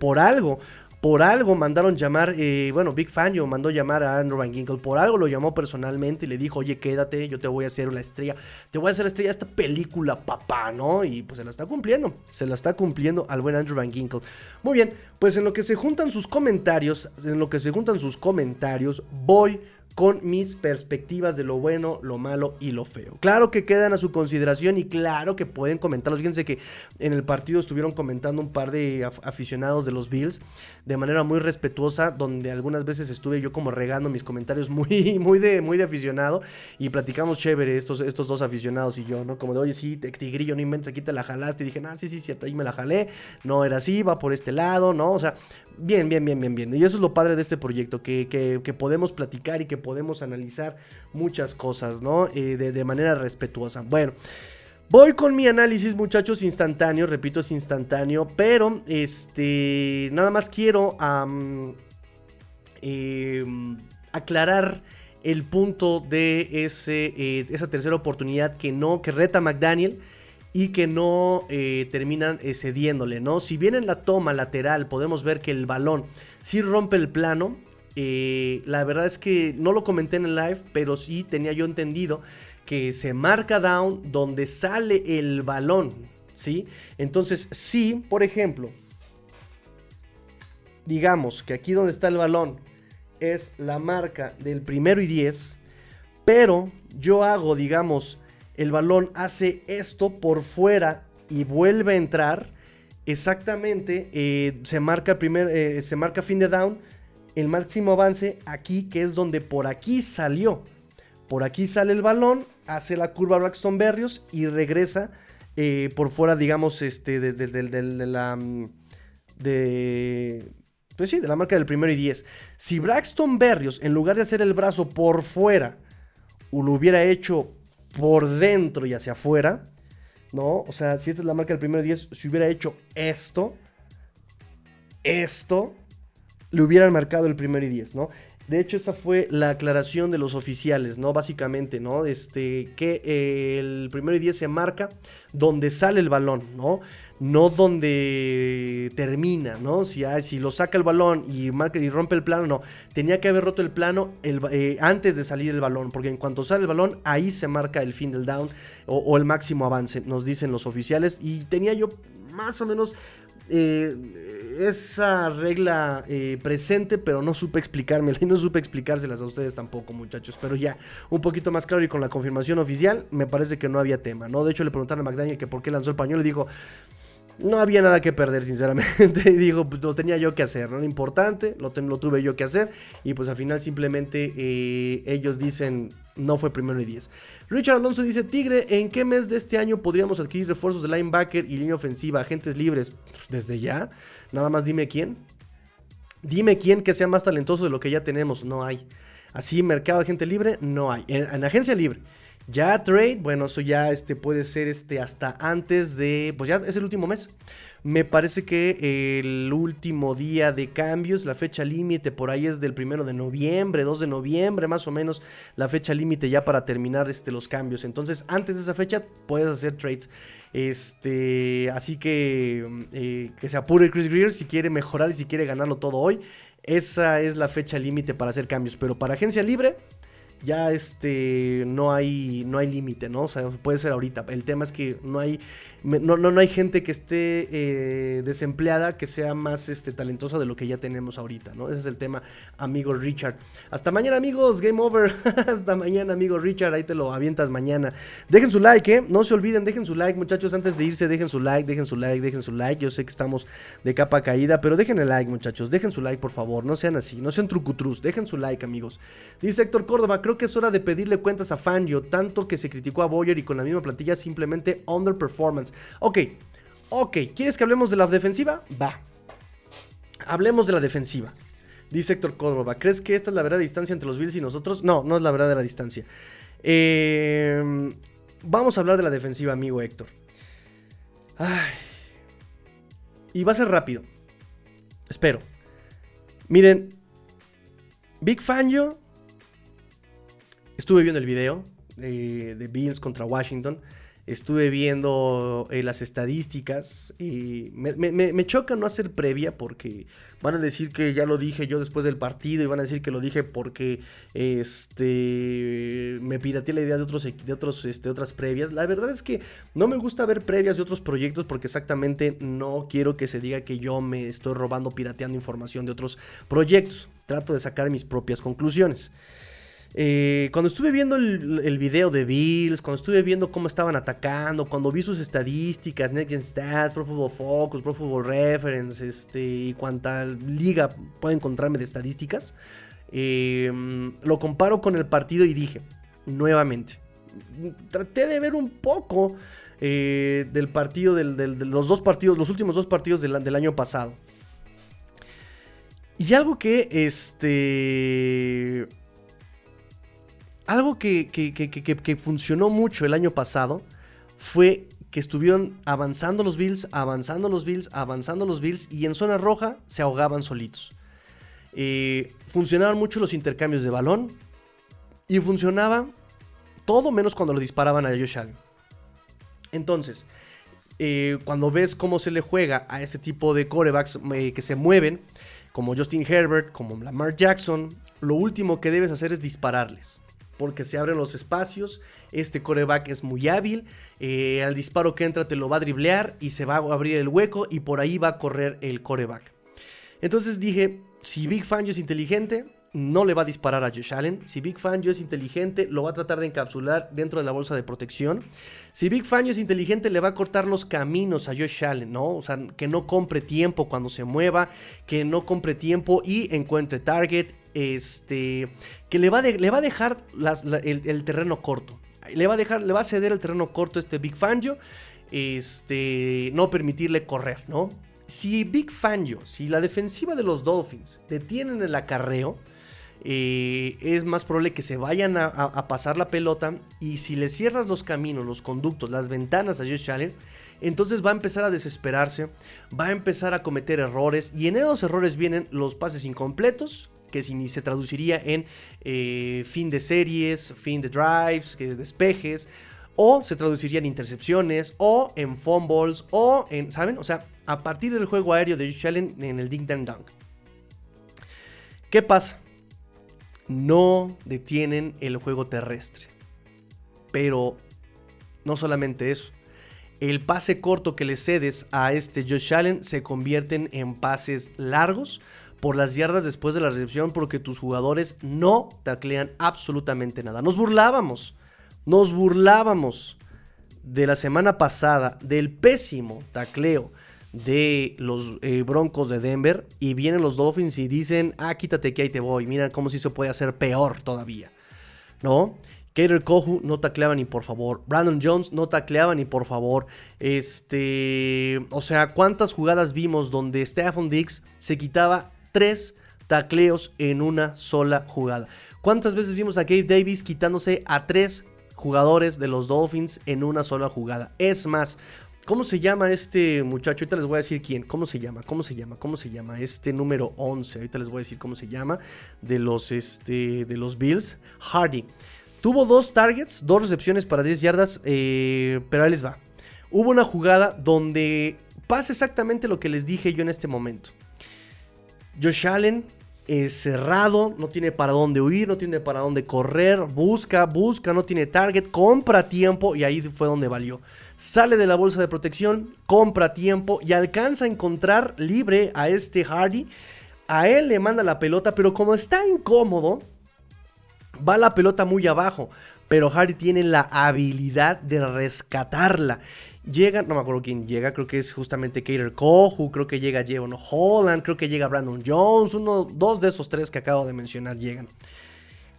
Speaker 1: por algo por algo mandaron llamar, eh, bueno, Big Fangio mandó llamar a Andrew Van Ginkle, por algo lo llamó personalmente y le dijo, oye, quédate, yo te voy a hacer la estrella, te voy a hacer la estrella de esta película, papá, ¿no? Y pues se la está cumpliendo, se la está cumpliendo al buen Andrew Van Ginkle. Muy bien, pues en lo que se juntan sus comentarios, en lo que se juntan sus comentarios, voy con mis perspectivas de lo bueno, lo malo y lo feo. Claro que quedan a su consideración y claro que pueden comentarlos. Fíjense que en el partido estuvieron comentando un par de aficionados de los Bills de manera muy respetuosa, donde algunas veces estuve yo como regando mis comentarios muy, muy, de, muy de aficionado y platicamos chévere estos, estos dos aficionados y yo, ¿no? Como de, oye, sí, tigrillo, no inventes, aquí te la jalaste. Y dije, ah, sí, sí, sí, ahí me la jalé. No era así, va por este lado, ¿no? O sea, bien, bien, bien, bien, bien. Y eso es lo padre de este proyecto, que, que podemos platicar y que podemos analizar muchas cosas, ¿no? Eh, de, manera respetuosa. Bueno. Voy con mi análisis, muchachos, instantáneo, repito, es instantáneo, pero este, nada más quiero em, aclarar el punto de ese, eh, esa tercera oportunidad que no, que reta McDaniel y que no eh, terminan cediéndole, ¿no? Si bien en la toma lateral podemos ver que el balón sí rompe el plano, eh, la verdad es que no lo comenté en el live, pero sí tenía yo entendido que se marca down donde sale el balón, ¿sí? Entonces, sí, por ejemplo, digamos que aquí donde está el balón es la marca del primero y 10, pero yo hago, digamos, el balón hace esto por fuera y vuelve a entrar, exactamente, eh, se marca eh, se marca fin de down, el máximo avance aquí, que es donde por aquí salió. Por aquí sale el balón, hace la curva Braxton Berrios y regresa eh, por fuera, digamos, este, de, la... Mm, de... Pues sí, de la marca del primero y 10. Si Braxton Berrios, en lugar de hacer el brazo por fuera, lo hubiera hecho por dentro y hacia afuera, ¿no? O sea, si esta es la marca del primero y 10, si hubiera hecho esto, esto, le hubieran marcado el primer y 10, ¿no? De hecho, esa fue la aclaración de los oficiales, ¿no? Básicamente, ¿no? Este, que el primero y 10 se marca donde sale el balón, ¿no? No donde termina, ¿no? Si, si lo saca el balón y, marca, y rompe el plano, no. Tenía que haber roto el plano eh, antes de salir el balón, porque en cuanto sale el balón, ahí se marca el fin del down o, o el máximo avance, nos dicen los oficiales. Y tenía yo más o menos eh, esa regla eh, presente, pero no supe explicármela y no supe explicárselas a ustedes tampoco, muchachos. Pero ya, un poquito más claro y con la confirmación oficial, me parece que no había tema, ¿no? De hecho, le preguntaron a McDaniel que por qué lanzó el pañuelo y dijo, no había nada que perder, sinceramente. y digo, pues lo tenía yo que hacer, ¿no? Lo importante, lo, lo tuve yo que hacer. Y pues al final simplemente eh, ellos dicen, no fue primero y 10. Richard Alonso dice, Tigre, ¿en qué mes de este año podríamos adquirir refuerzos de linebacker y línea ofensiva, agentes libres? Pues, desde ya. Nada más dime quién. Dime quién que sea más talentoso de lo que ya tenemos. No hay. Así, mercado de gente libre, no hay. En, agencia libre. Ya trade, bueno, eso ya este, puede ser este, hasta antes de, pues ya es el último mes. Me parece que el último día de cambios, la fecha límite por ahí es del primero de noviembre, 2 de noviembre, más o menos la fecha límite ya para terminar este, los cambios. Entonces, antes de esa fecha puedes hacer trades. Este, así que eh, que se apure Chris Greer si quiere mejorar y si quiere ganarlo todo hoy. Esa es la fecha límite para hacer cambios. Pero para agencia libre, ya este no hay no hay límite, ¿no? O sea, puede ser ahorita. El tema es que no hay no, no, hay gente que esté eh, desempleada que sea más este, talentosa de lo que ya tenemos ahorita, ¿no? Ese es el tema, amigo Richard. Hasta mañana, amigos. Game over. Hasta mañana, amigo Richard. Ahí te lo avientas mañana. Dejen su like, ¿eh? No se olviden, dejen su like, muchachos. Antes de irse, dejen su like, dejen su like, dejen su like. Yo sé que estamos de capa caída, pero dejen el like, muchachos. Dejen su like, por favor. No sean así. No sean trucutrus. Dejen su like, amigos. Dice Héctor Córdoba, creo que es hora de pedirle cuentas a Fangio. Tanto que se criticó a Boyer y con la misma plantilla simplemente underperformance. Ok, ok, ¿quieres que hablemos de la defensiva? Va. Hablemos de la defensiva. Dice Héctor Córdoba, ¿crees que esta es la verdadera distancia entre los Bills y nosotros? No, no es la verdadera distancia. Em, vamos a hablar de la defensiva, amigo Héctor. Y va a ser rápido. Espero. Miren, Big Fangio. Estuve viendo el video de Bills contra Washington estuve viendo eh, las estadísticas y me, choca no hacer previa porque van a decir que ya lo dije yo después del partido y van a decir que lo dije porque este me pirateé la idea de otros de otros este, otras previas. La verdad es que no me gusta ver previas de otros proyectos porque exactamente no quiero que se diga que yo me estoy robando pirateando información de otros proyectos. Trato de sacar mis propias conclusiones. Eh, cuando estuve viendo el, video de Bills, cuando estuve viendo cómo estaban atacando, cuando vi sus estadísticas, Next Gen Stats, Pro Football Focus, Pro Football Reference, este, y cuánta liga puede encontrarme de estadísticas, em, lo comparo con el partido y dije, nuevamente, traté de ver un poco eh, del partido, de los dos partidos, los últimos dos partidos del año pasado. Y algo que, este algo que, funcionó mucho el año pasado fue que estuvieron avanzando los Bills, avanzando los Bills, avanzando los Bills y en zona roja se ahogaban solitos. Eh, funcionaban mucho los intercambios de balón y funcionaba todo menos cuando lo disparaban a Josh Allen. Entonces, eh, cuando ves cómo se le juega a ese tipo de corebacks eh, que se mueven, como Justin Herbert, como Lamar Jackson, lo último que debes hacer es dispararles porque se abren los espacios. Este coreback es muy hábil. Eh, al disparo que entra te lo va a driblear y se va a abrir el hueco y por ahí va a correr el coreback. Entonces dije, si Big Fangio es inteligente, no le va a disparar a Josh Allen. Si Big Fangio es inteligente, lo va a tratar de encapsular dentro de la bolsa de protección. Si Big Fangio es inteligente, le va a cortar los caminos a Josh Allen, ¿no? O sea, que no compre tiempo cuando se mueva, que no compre tiempo y encuentre target este, que le va, a dejar el, terreno corto. Le va a dejar, le va a ceder el terreno corto a este Big Fangio. Este, no permitirle correr, ¿no? Si Big Fangio, si la defensiva de los Dolphins detienen el acarreo, eh, es más probable que se vayan a, pasar la pelota. Y si le cierras los caminos, los conductos, las ventanas a Josh Allen, entonces va a empezar a desesperarse, va a empezar a cometer errores. Y en esos errores vienen los pases incompletos, que se traduciría en eh, fin de series, fin de drives, despejes, o se traduciría en intercepciones, o en fumbles, o en, ¿saben? O sea, a partir del juego aéreo de Josh Allen en el Ding Dang Dunk. ¿Qué pasa? No detienen el juego terrestre. Pero no solamente eso. El pase corto que le cedes a este Josh Allen se convierten en pases largos por las yardas después de la recepción porque tus jugadores no taclean absolutamente nada. Nos burlábamos, nos burlábamos de la semana pasada del pésimo tacleo de los eh, Broncos de Denver y vienen los Dolphins y dicen, ah, quítate que ahí te voy, mira cómo si se puede hacer peor todavía, ¿no? Kater Kohu no tacleaba ni por favor. Brandon Jones no tacleaba ni por favor. Este. O sea, ¿cuántas jugadas vimos donde Stephon Diggs se quitaba tres tacleos en una sola jugada. ¿Cuántas veces vimos a Gabe Davis quitándose a tres jugadores de los Dolphins en una sola jugada? Es más, ¿Cómo se llama este muchacho? Ahorita les voy a decir quién. ¿Cómo se llama? ¿Cómo se llama? ¿Cómo se llama? Este número 11. Ahorita les voy a decir cómo se llama. De los, este, de los Bills. Hardy. Tuvo dos targets, dos recepciones para 10 yardas. Eh, pero ahí les va. Hubo una jugada donde pasa exactamente lo que les dije yo en este momento. Josh Allen es cerrado, no tiene para dónde huir, no tiene para dónde correr, busca, busca, no tiene target, compra tiempo y ahí fue donde valió sale de la bolsa de protección, compra tiempo y alcanza a encontrar libre a este Hardy. A él le manda la pelota, pero como está incómodo, va la pelota muy abajo. Pero Hardy tiene la habilidad de rescatarla. Llega, no me acuerdo quién llega, creo que es justamente Kater Kohu, creo que llega Jevon Holland, creo que llega Brandon Jones, uno, dos de esos tres que acabo de mencionar llegan.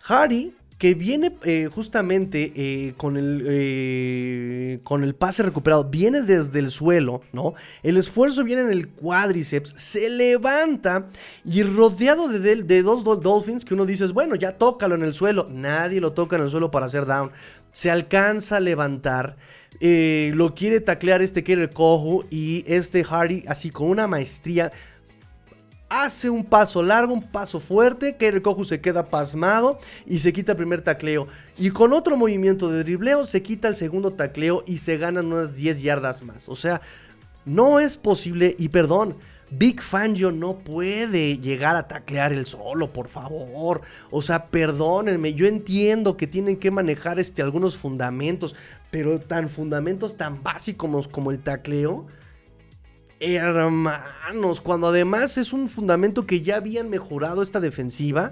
Speaker 1: Hardy que viene eh, justamente eh, con, el, eh, con el pase recuperado, viene desde el suelo, ¿no? El esfuerzo viene en el cuádriceps, se levanta y rodeado de, de dos Dolphins que uno dice, bueno, ya tócalo en el suelo, nadie lo toca en el suelo para hacer down, se alcanza a levantar. Lo quiere taclear este Kerry Kohu y este Hardy así con una maestría hace un paso largo, un paso fuerte, el Kohu se queda pasmado y se quita el primer tacleo. Y con otro movimiento de dribleo se quita el segundo tacleo y se ganan unas 10 yardas más. O sea, no es posible, y perdón, Big Fangio no puede llegar a taclear el solo, por favor. O sea, perdónenme, yo entiendo que tienen que manejar este, algunos fundamentos, pero tan fundamentos tan básicos como el tacleo Hermanos, cuando además es un fundamento que ya habían mejorado esta defensiva.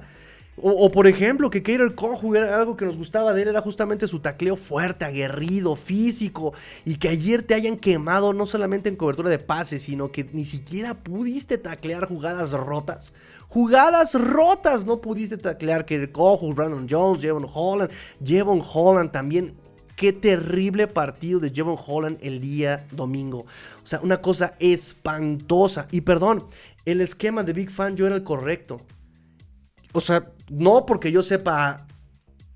Speaker 1: O, por ejemplo, que Kater Kohu era algo que nos gustaba de él, era justamente su tacleo fuerte, aguerrido, físico. Y que ayer te hayan quemado no solamente en cobertura de pases, sino que ni siquiera pudiste taclear jugadas rotas. Jugadas rotas no pudiste taclear Kater Kohu, Brandon Jones, Jevon Holland. Jevon Holland también Qué terrible partido de Jevon Holland el día domingo. O sea, una cosa espantosa. Y perdón, el esquema de Big Fan yo era el correcto. O sea, no porque yo sepa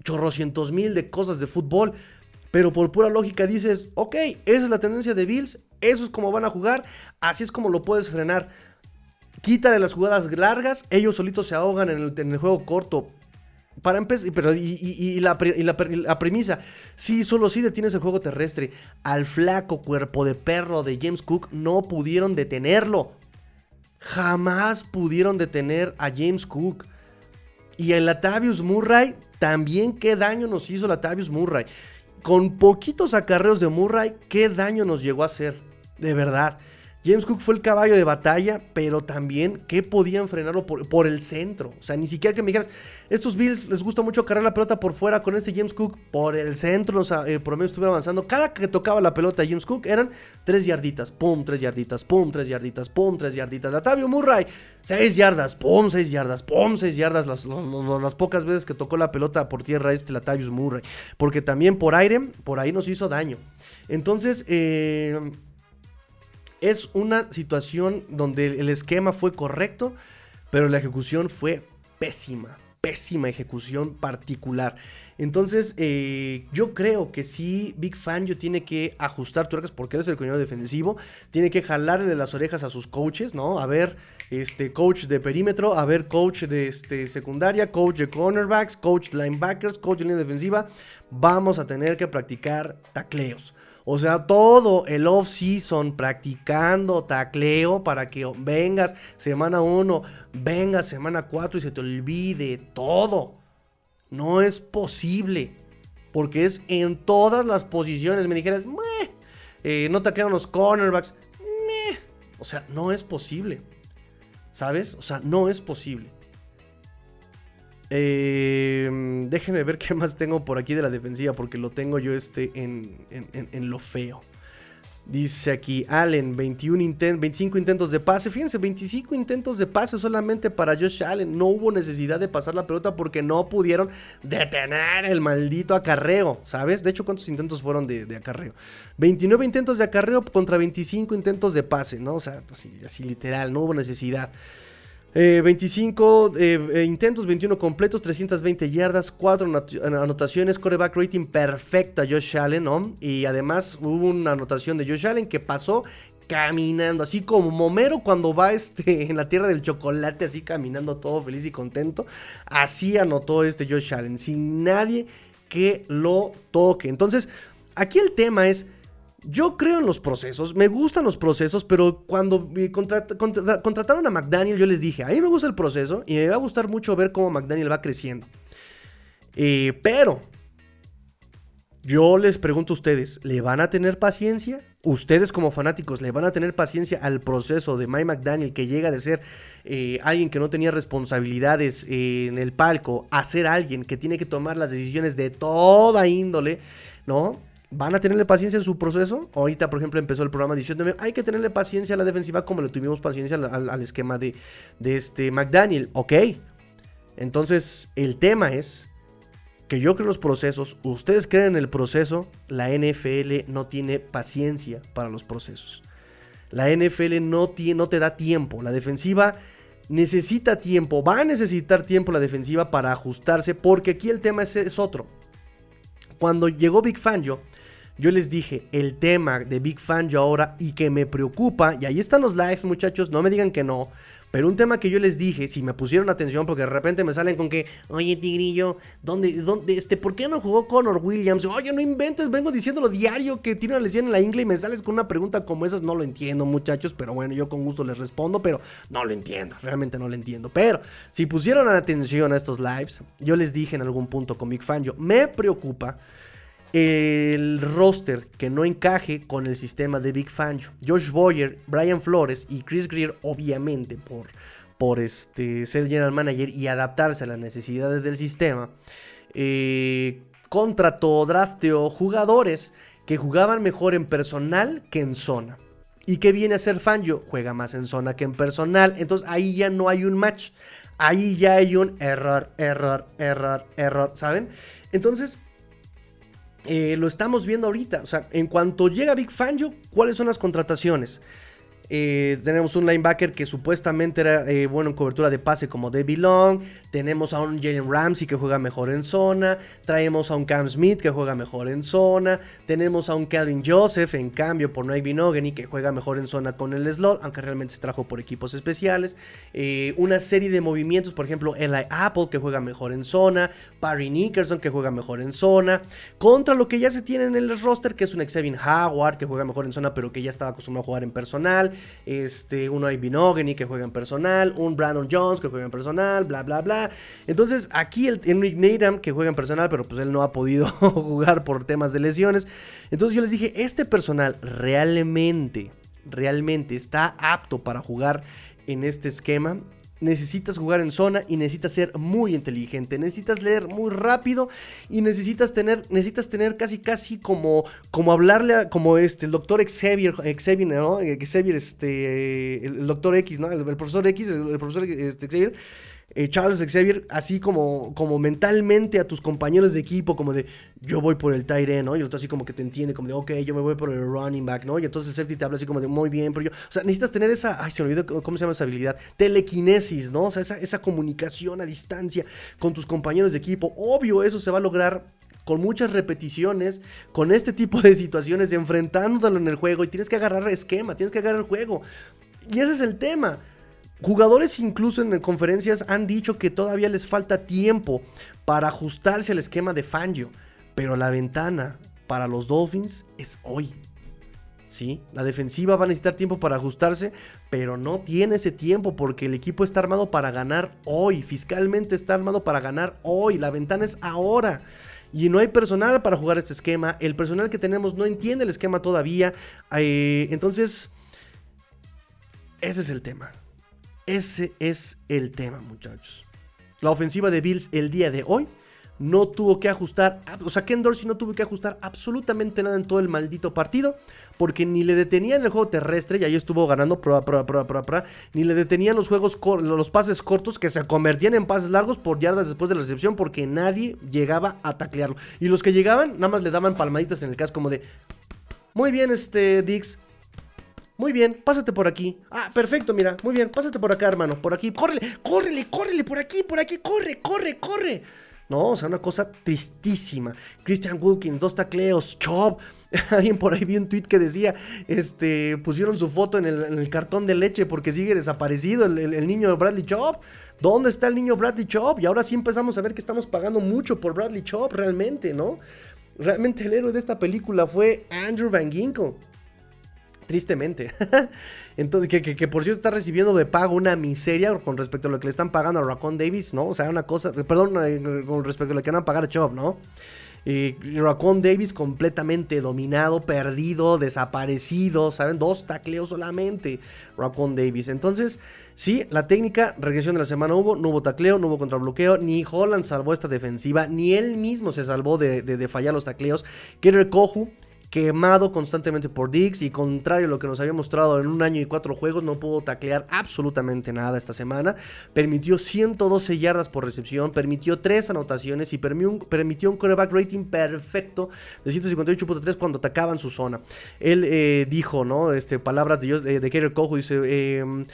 Speaker 1: chorrocientos mil de cosas de fútbol, pero por pura lógica dices, ok, esa es la tendencia de Bills, eso es como van a jugar, así es como lo puedes frenar. Quítale las jugadas largas, ellos solitos se ahogan en el, en el juego corto. Para empezar, pero y, la, premisa, sí, solo si detienes el juego terrestre. Al flaco cuerpo de perro de James Cook no pudieron detenerlo. Jamás pudieron detener a James Cook. Y el Latavius Murray, también qué daño nos hizo Latavius Murray. Con poquitos acarreos de Murray, qué daño nos llegó a hacer. De verdad. James Cook fue el caballo de batalla, pero también que podían frenarlo por, el centro. O sea, ni siquiera que me dijeras, estos Bills les gusta mucho cargar la pelota por fuera con ese James Cook por el centro. O sea, eh, por lo menos estuviera avanzando. Cada que tocaba la pelota James Cook eran tres yarditas, pum, tres yarditas, pum, tres yarditas, pum, tres yarditas. Latavio Murray, seis yardas, pum, seis yardas, pum, seis yardas. Las, las, pocas veces que tocó la pelota por tierra este Latavius Murray. Porque también por aire, por ahí nos hizo daño. Entonces, eh es una situación donde el esquema fue correcto, pero la ejecución fue pésima, pésima ejecución particular. Entonces, eh, yo creo que sí, Big Fangio tiene que ajustar tuercas porque él es el coordinador defensivo. Tiene que jalarle las orejas a sus coaches, ¿no? A ver, este, coach de perímetro, a ver, coach de este, secundaria, coach de cornerbacks, coach linebackers, coach de línea defensiva. Vamos a tener que practicar tacleos. O sea, todo el off-season practicando tacleo para que vengas semana 1, vengas semana 4 y se te olvide todo. No es posible. Porque es en todas las posiciones. Me dijeras, eh, no taclearon los cornerbacks. O sea, no es posible. ¿Sabes? O sea, no es posible. Eh, déjenme ver qué más tengo por aquí de la defensiva, porque lo tengo yo este en, en, lo feo. Dice aquí Allen, 21 25 intentos de pase. Fíjense, 25 intentos de pase solamente para Josh Allen. No hubo necesidad de pasar la pelota porque no pudieron detener el maldito acarreo, ¿sabes? De hecho, ¿cuántos intentos fueron de, acarreo? 29 intentos de acarreo contra 25 intentos de pase, ¿no? O sea, así literal, no hubo necesidad. 25 eh, eh, intentos, 21 completos, 320 yardas, 4 anotaciones, coreback rating perfecta Josh Allen, ¿no? Y además hubo una anotación de Josh Allen que pasó caminando, así como Momero cuando va este, en la tierra del chocolate, así caminando todo feliz y contento. Así anotó este Josh Allen, sin nadie que lo toque. Entonces, aquí el tema es yo creo en los procesos, me gustan los procesos, pero cuando contrataron a McDaniel, yo les dije, a mí me gusta el proceso y me va a gustar mucho ver cómo McDaniel va creciendo. Eh, pero, yo les pregunto a ustedes, ¿le van a tener paciencia? Ustedes como fanáticos, ¿le van a tener paciencia al proceso de Mike McDaniel que llega de ser eh, alguien que no tenía responsabilidades en el palco a ser alguien que tiene que tomar las decisiones de toda índole? ¿No? ¿Van a tenerle paciencia en su proceso? Ahorita, por ejemplo, empezó el programa diciéndome, hay que tenerle paciencia a la defensiva como le tuvimos paciencia al, esquema de, de, este McDaniel. Ok. Entonces, el tema es que yo creo en los procesos, ustedes creen en el proceso, la NFL no tiene paciencia para los procesos. La NFL no te da tiempo. La defensiva necesita tiempo, va a necesitar tiempo la defensiva para ajustarse, porque aquí el tema es, es otro. Cuando llegó Big Fangio, yo les dije, el tema de Big Fan yo ahora y que me preocupa, y ahí están los lives muchachos, no me digan que no, pero un tema que yo les dije, si me pusieron atención, porque de repente me salen con que, oye Tigrillo, ¿dónde, dónde, este, ¿por qué no jugó Connor Williams? Oye, no inventes, vengo diciéndolo diario que tiene una lesión en la ingle y me sales con una pregunta como esas, no lo entiendo muchachos, pero bueno, yo con gusto les respondo, pero no lo entiendo, realmente no lo entiendo. Pero si pusieron atención a estos lives, yo les dije en algún punto con Big Fan, yo me preocupa el roster que no encaje con el sistema de Big Fangio. Josh Boyer, Brian Flores y Chris Greer, obviamente, por, por este, ser general manager y adaptarse a las necesidades del sistema, eh, contrató, drafteó jugadores que jugaban mejor en personal que en zona. ¿Y qué viene a ser Fangio? Juega más en zona que en personal. Entonces ahí ya no hay un match. Ahí ya hay un error, error, error, error, ¿saben? Entonces, eh, lo estamos viendo ahorita. O sea, en cuanto llega Big Fangio, ¿cuáles son las contrataciones? Eh, tenemos un linebacker que supuestamente era eh, bueno en cobertura de pase como Debbie Long. Tenemos a un Jalen Ramsey que juega mejor en zona. Traemos a un Cam Smith que juega mejor en zona. Tenemos a un Calvin Joseph, en cambio, por Mike Binogany que juega mejor en zona con el slot, aunque realmente se trajo por equipos especiales. Eh, una serie de movimientos, por ejemplo, Eli Apple que juega mejor en zona. Barry Nickerson que juega mejor en zona. Contra lo que ya se tiene en el roster, que es un Xavier Howard que juega mejor en zona, pero que ya estaba acostumbrado a jugar en personal este, uno hay Binogany que juega en personal, un Brandon Jones que juega en personal, bla, bla, bla. Entonces, aquí el Enric Needham que juega en personal, pero pues él no ha podido jugar por temas de lesiones. Entonces yo les dije, este personal realmente, realmente está apto para jugar en este esquema necesitas jugar en zona y necesitas ser muy inteligente, necesitas leer muy rápido y necesitas tener, necesitas tener casi casi como, como hablarle a, como este, el doctor Xavier, Xavier, ¿no? Xavier, este, el, doctor X, ¿no? El, profesor X, el, el profesor este, Xavier, eh, Charles Xavier, así como, como mentalmente a tus compañeros de equipo, como de yo voy por el tight ¿no? Y el otro así como que te entiende, como de ok, yo me voy por el running back, ¿no? Y entonces el safety te habla así como de muy bien, pero yo, o sea, necesitas tener esa, ay, se me olvidó cómo se llama esa habilidad, telequinesis, ¿no? O sea, esa, esa comunicación a distancia con tus compañeros de equipo. Obvio, eso se va a lograr con muchas repeticiones, con este tipo de situaciones, enfrentándolo en el juego y tienes que agarrar esquema, tienes que agarrar el juego. Y ese es el tema. Jugadores incluso en conferencias han dicho que todavía les falta tiempo para ajustarse al esquema de Fangio, pero la ventana para los Dolphins es hoy. Sí, la defensiva va a necesitar tiempo para ajustarse, pero no tiene ese tiempo porque el equipo está armado para ganar hoy, fiscalmente está armado para ganar hoy, la ventana es ahora. Y no hay personal para jugar este esquema. El personal que tenemos no entiende el esquema todavía. Eh, entonces, ese es el tema. Ese es el tema, muchachos. La ofensiva de Bills el día de hoy no tuvo que ajustar, o sea, Ken Dorsey no tuvo que ajustar absolutamente nada en todo el maldito partido, porque ni le detenían el juego terrestre, y ahí estuvo ganando, prueba, prueba, prueba, prueba, prueba, ni le detenían los juegos, los pases cortos que se convertían en pases largos por yardas después de la recepción, porque nadie llegaba a taclearlo. Y los que llegaban, nada más le daban palmaditas en el casco como de, muy bien, este, Dix, Muy bien, pásate por aquí. Ah, perfecto, mira. Muy bien, pásate por acá, hermano. Por aquí. Córrele, córrele, córrele, por aquí, por aquí. Corre, corre, corre. No, o sea, una cosa tristísima. Christian Wilkins, dos tacleos, Chop. Alguien por ahí vi un tweet que decía, este, pusieron su foto en el, cartón de leche porque sigue desaparecido el, el, niño Bradley Chop. ¿Dónde está el niño Bradley Chop? Y ahora sí empezamos a ver que estamos pagando mucho por Bradley Chop realmente, ¿no? Realmente el héroe de esta película fue Andrew Van Ginkle. Tristemente. Entonces, que, por cierto está recibiendo de pago una miseria con respecto a lo que le están pagando a Raccoon Davis, ¿no? O sea, una cosa, perdón, eh, con respecto a lo que van a pagar a Chop, ¿no? Y Raccoon Davis completamente dominado, perdido, desaparecido, ¿saben? Dos tacleos solamente, Raccoon Davis. Entonces, sí, la técnica, regresión de la semana hubo, no hubo tacleo, no hubo contrabloqueo, ni Holland salvó esta defensiva, ni él mismo se salvó de, de fallar los tacleos. Kerry Kohu quemado constantemente por Dix y contrario a lo que nos había mostrado en un año y cuatro juegos, no pudo taclear absolutamente nada esta semana. Permitió 112 yardas por recepción, permitió 3 anotaciones y permitió un, coreback rating perfecto de 158.3 cuando atacaban su zona. Él eh, dijo, ¿no? Este, palabras de, de, de Kerry Cojo, dice... Eh,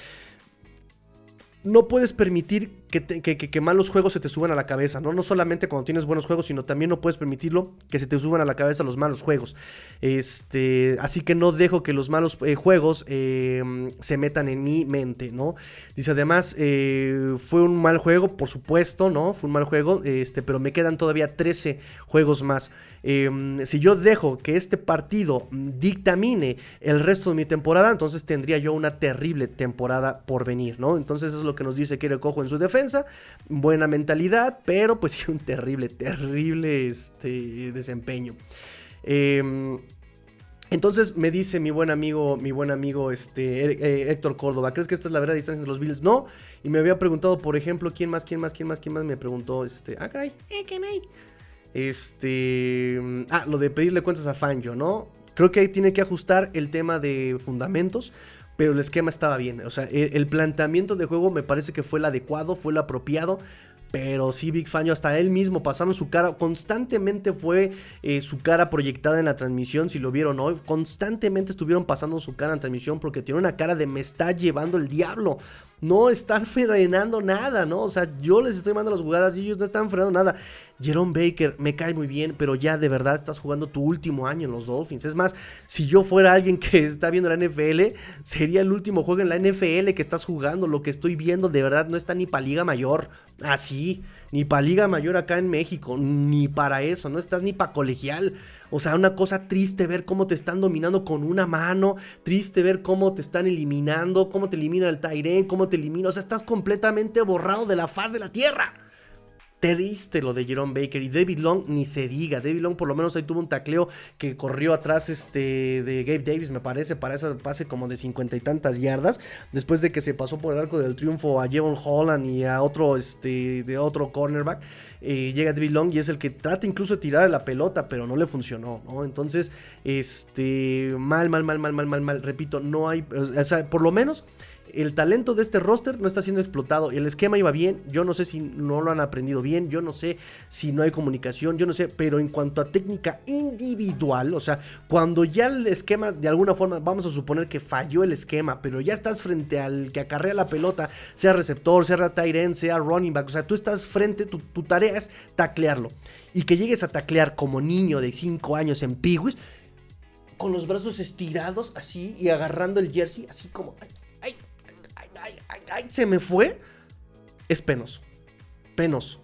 Speaker 1: no puedes permitir que, malos juegos se te suban a la cabeza, ¿no? No solamente cuando tienes buenos juegos, sino también no puedes permitirlo que se te suban a la cabeza los malos juegos. Este, así que no dejo que los malos eh, juegos em, se metan en mi mente, ¿no? Dice además, eh, fue un mal juego, por supuesto, ¿no? Fue un mal juego, este, pero me quedan todavía 13 juegos más. Em, si yo dejo que este partido dictamine el resto de mi temporada, entonces tendría yo una terrible temporada por venir, ¿no? Entonces es lo que nos dice Kiro Cojo en su defensa buena mentalidad, pero pues sí un terrible, terrible este, desempeño. Em, entonces me dice mi buen amigo, mi buen amigo este, eh, Héctor Córdoba, ¿crees que esta es la verdadera distancia entre los Bills? No. Y me había preguntado, por ejemplo, ¿quién más, quién más, quién más, quién más? Me preguntó, este, ah, caray, eh, ¿qué me? Este, ah, lo de pedirle cuentas a Fangio, ¿no? Creo que ahí tiene que ajustar el tema de fundamentos, pero el esquema estaba bien. O sea, el, planteamiento de juego me parece que fue el adecuado, fue el apropiado. Pero sí, Big Fangio, hasta él mismo pasaron su cara. Constantemente fue eh, su cara proyectada en la transmisión. Si lo vieron hoy, constantemente estuvieron pasando su cara en transmisión porque tiene una cara de me está llevando el diablo no están frenando nada, ¿no? O sea, yo les estoy mandando las jugadas y ellos no están frenando nada. Jerome Baker me cae muy bien, pero ya de verdad estás jugando tu último año en los Dolphins. Es más, si yo fuera alguien que está viendo la NFL, sería el último juego en la NFL que estás jugando. Lo que estoy viendo de verdad no está ni para Liga Mayor. Así, ni para Liga Mayor acá en México, ni para eso, no estás ni para colegial. O sea, una cosa triste ver cómo te están dominando con una mano, triste ver cómo te están eliminando, cómo te elimina el Tyrene, cómo te elimina, o sea, estás completamente borrado de la faz de la tierra triste lo de Jerome Baker y David Long ni se diga. David Long por lo menos ahí tuvo un tacleo que corrió atrás este, de Gabe Davis, me parece, para ese pase como de cincuenta y tantas yardas. Después de que se pasó por el arco del triunfo a Jevon Holland y a otro, este, de otro cornerback. Eh, llega David Long y es el que trata incluso de tirar la pelota, pero no le funcionó, ¿no? Entonces, este, mal, mal, mal, mal, mal, mal, mal. Repito, no hay, o sea, por lo menos el talento de este roster no está siendo explotado. El esquema iba bien. Yo no sé si no lo han aprendido bien. Yo no sé si no hay comunicación. Yo no sé. Pero en cuanto a técnica individual, o sea, cuando ya el esquema de alguna forma, vamos a suponer que falló el esquema, pero ya estás frente al que acarrea la pelota, sea receptor, sea tight end, sea running back. O sea, tú estás frente, tu, tarea es taclearlo. Y que llegues a taclear como niño de 5 años en Pigwis, con los brazos estirados así y agarrando el jersey, así como se me fue, es penoso. Penoso.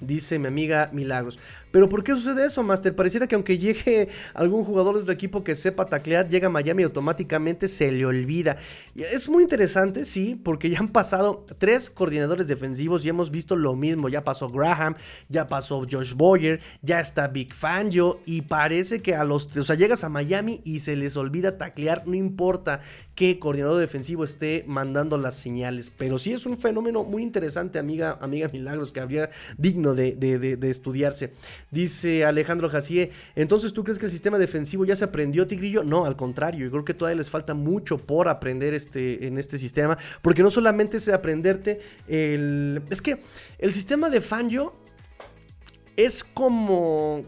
Speaker 1: Dice mi amiga Milagros. Pero ¿por qué sucede eso, Master? Pareciera que aunque llegue algún jugador de otro equipo que sepa taclear, llega a Miami y automáticamente se le olvida. es muy interesante, sí, porque ya han pasado tres coordinadores defensivos y hemos visto lo mismo. Ya pasó Graham, ya pasó Josh Boyer, ya está Big Fangio y parece que a los... O sea, llegas a Miami y se les olvida taclear, no importa qué coordinador defensivo esté mandando las señales. Pero sí es un fenómeno muy interesante, amiga, amiga Milagros, que habría digno de, de estudiarse. Dice Alejandro Jacié, entonces tú crees que el sistema defensivo ya se aprendió, Tigrillo? No, al contrario, yo creo que todavía les falta mucho por aprender este, en este sistema, porque no solamente es aprenderte el... Es que el sistema de Fangio es como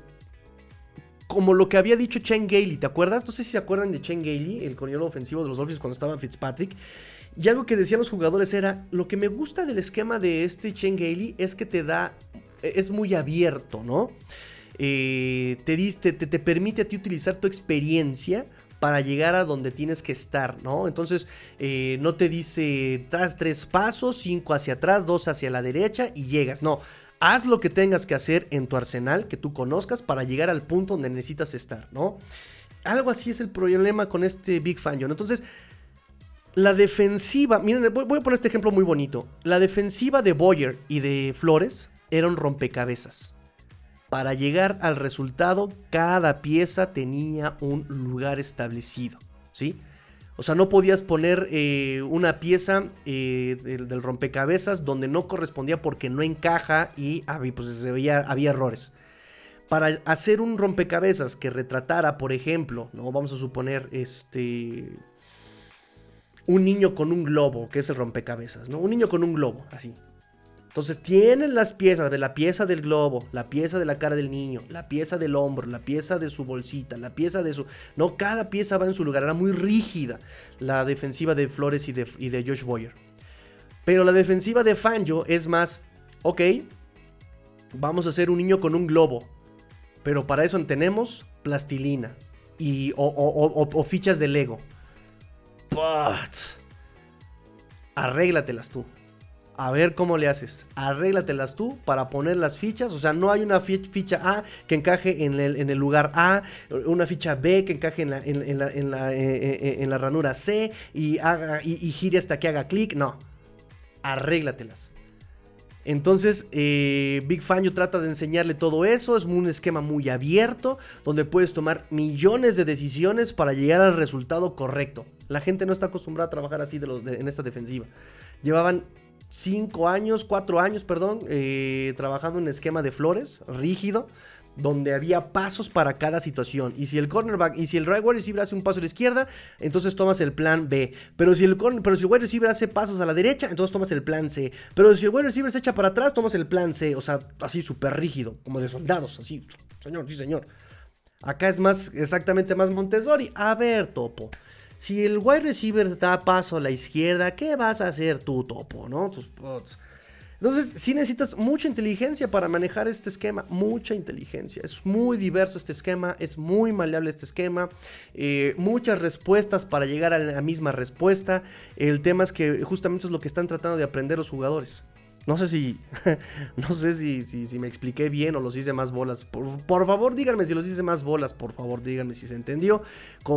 Speaker 1: como lo que había dicho Chen Gailey, ¿te acuerdas? No sé si se acuerdan de Chen Gailey, el coordinador ofensivo de los Dolphins cuando estaba Fitzpatrick. Y algo que decían los jugadores era, lo que me gusta del esquema de este Chen Gailey es que te da, es muy abierto, ¿no? Eh, te, te, te, permite a ti utilizar tu experiencia para llegar a donde tienes que estar, ¿no? Entonces, eh, no te dice, tras tres pasos, cinco hacia atrás, dos hacia la derecha y llegas, no. Haz lo que tengas que hacer en tu arsenal que tú conozcas para llegar al punto donde necesitas estar, ¿no? Algo así es el problema con este Big Fan John. Entonces, la defensiva, miren, voy, a poner este ejemplo muy bonito. La defensiva de Boyer y de Flores era un rompecabezas. Para llegar al resultado, cada pieza tenía un lugar establecido, ¿sí? O sea, no podías poner eh, una pieza eh, del, rompecabezas donde no correspondía porque no encaja y había, pues, había errores. Para hacer un rompecabezas que retratara, por ejemplo, ¿no? Vamos a suponer, este... Un niño con un globo, que es el rompecabezas, ¿no? Un niño con un globo, así. Entonces tienen las piezas, la pieza del globo, la pieza de la cara del niño, la pieza del hombro, la pieza de su bolsita, la pieza de su... No, cada pieza va en su lugar, era muy rígida la defensiva de Flores y de, y de Josh Boyer. Pero la defensiva de Fanjo es más, ok, vamos a hacer un niño con un globo, pero para eso tenemos plastilina y, o, fichas de Lego. But, arréglatelas tú a ver cómo le haces. Arréglatelas tú para poner las fichas. O sea, no hay una ficha A que encaje en el, lugar A, una ficha B que encaje en la, en, la, eh, eh, en la, ranura C y, haga, y, gire hasta que haga clic. No, arréglatelas. Entonces, eh, Big Fanyo trata de enseñarle todo eso. Es un esquema muy abierto, donde puedes tomar millones de decisiones para llegar al resultado correcto. La gente no está acostumbrada a trabajar así de en esta defensiva. Llevaban cinco años, cuatro años, perdón, eh, trabajando en esquema de flores, rígido, donde había pasos para cada situación. Y si el cornerback, y si el right wide receiver hace un paso a la izquierda, entonces tomas el plan B. Pero si el, pero si el wide receiver hace pasos a la derecha, entonces tomas el plan C. Pero si el wide receiver se echa para atrás, tomas el plan C. O sea, así súper rígido, como de soldados, así. Señor, sí, señor. Acá es más, exactamente más Montessori. A ver, topo. Si el wide receiver da paso a la izquierda, ¿qué vas a hacer tú, topo? ¿No? Entonces, sí necesitas mucha inteligencia para manejar este esquema, mucha inteligencia. Es muy diverso este esquema, es muy maleable este esquema, eh, muchas respuestas para llegar a la misma respuesta. El tema es que justamente es lo que están tratando de aprender los jugadores. No sé si. No sé si, si, me expliqué bien o los hice más bolas. Por, favor, díganme si los hice más bolas. Por favor, díganme si se entendió.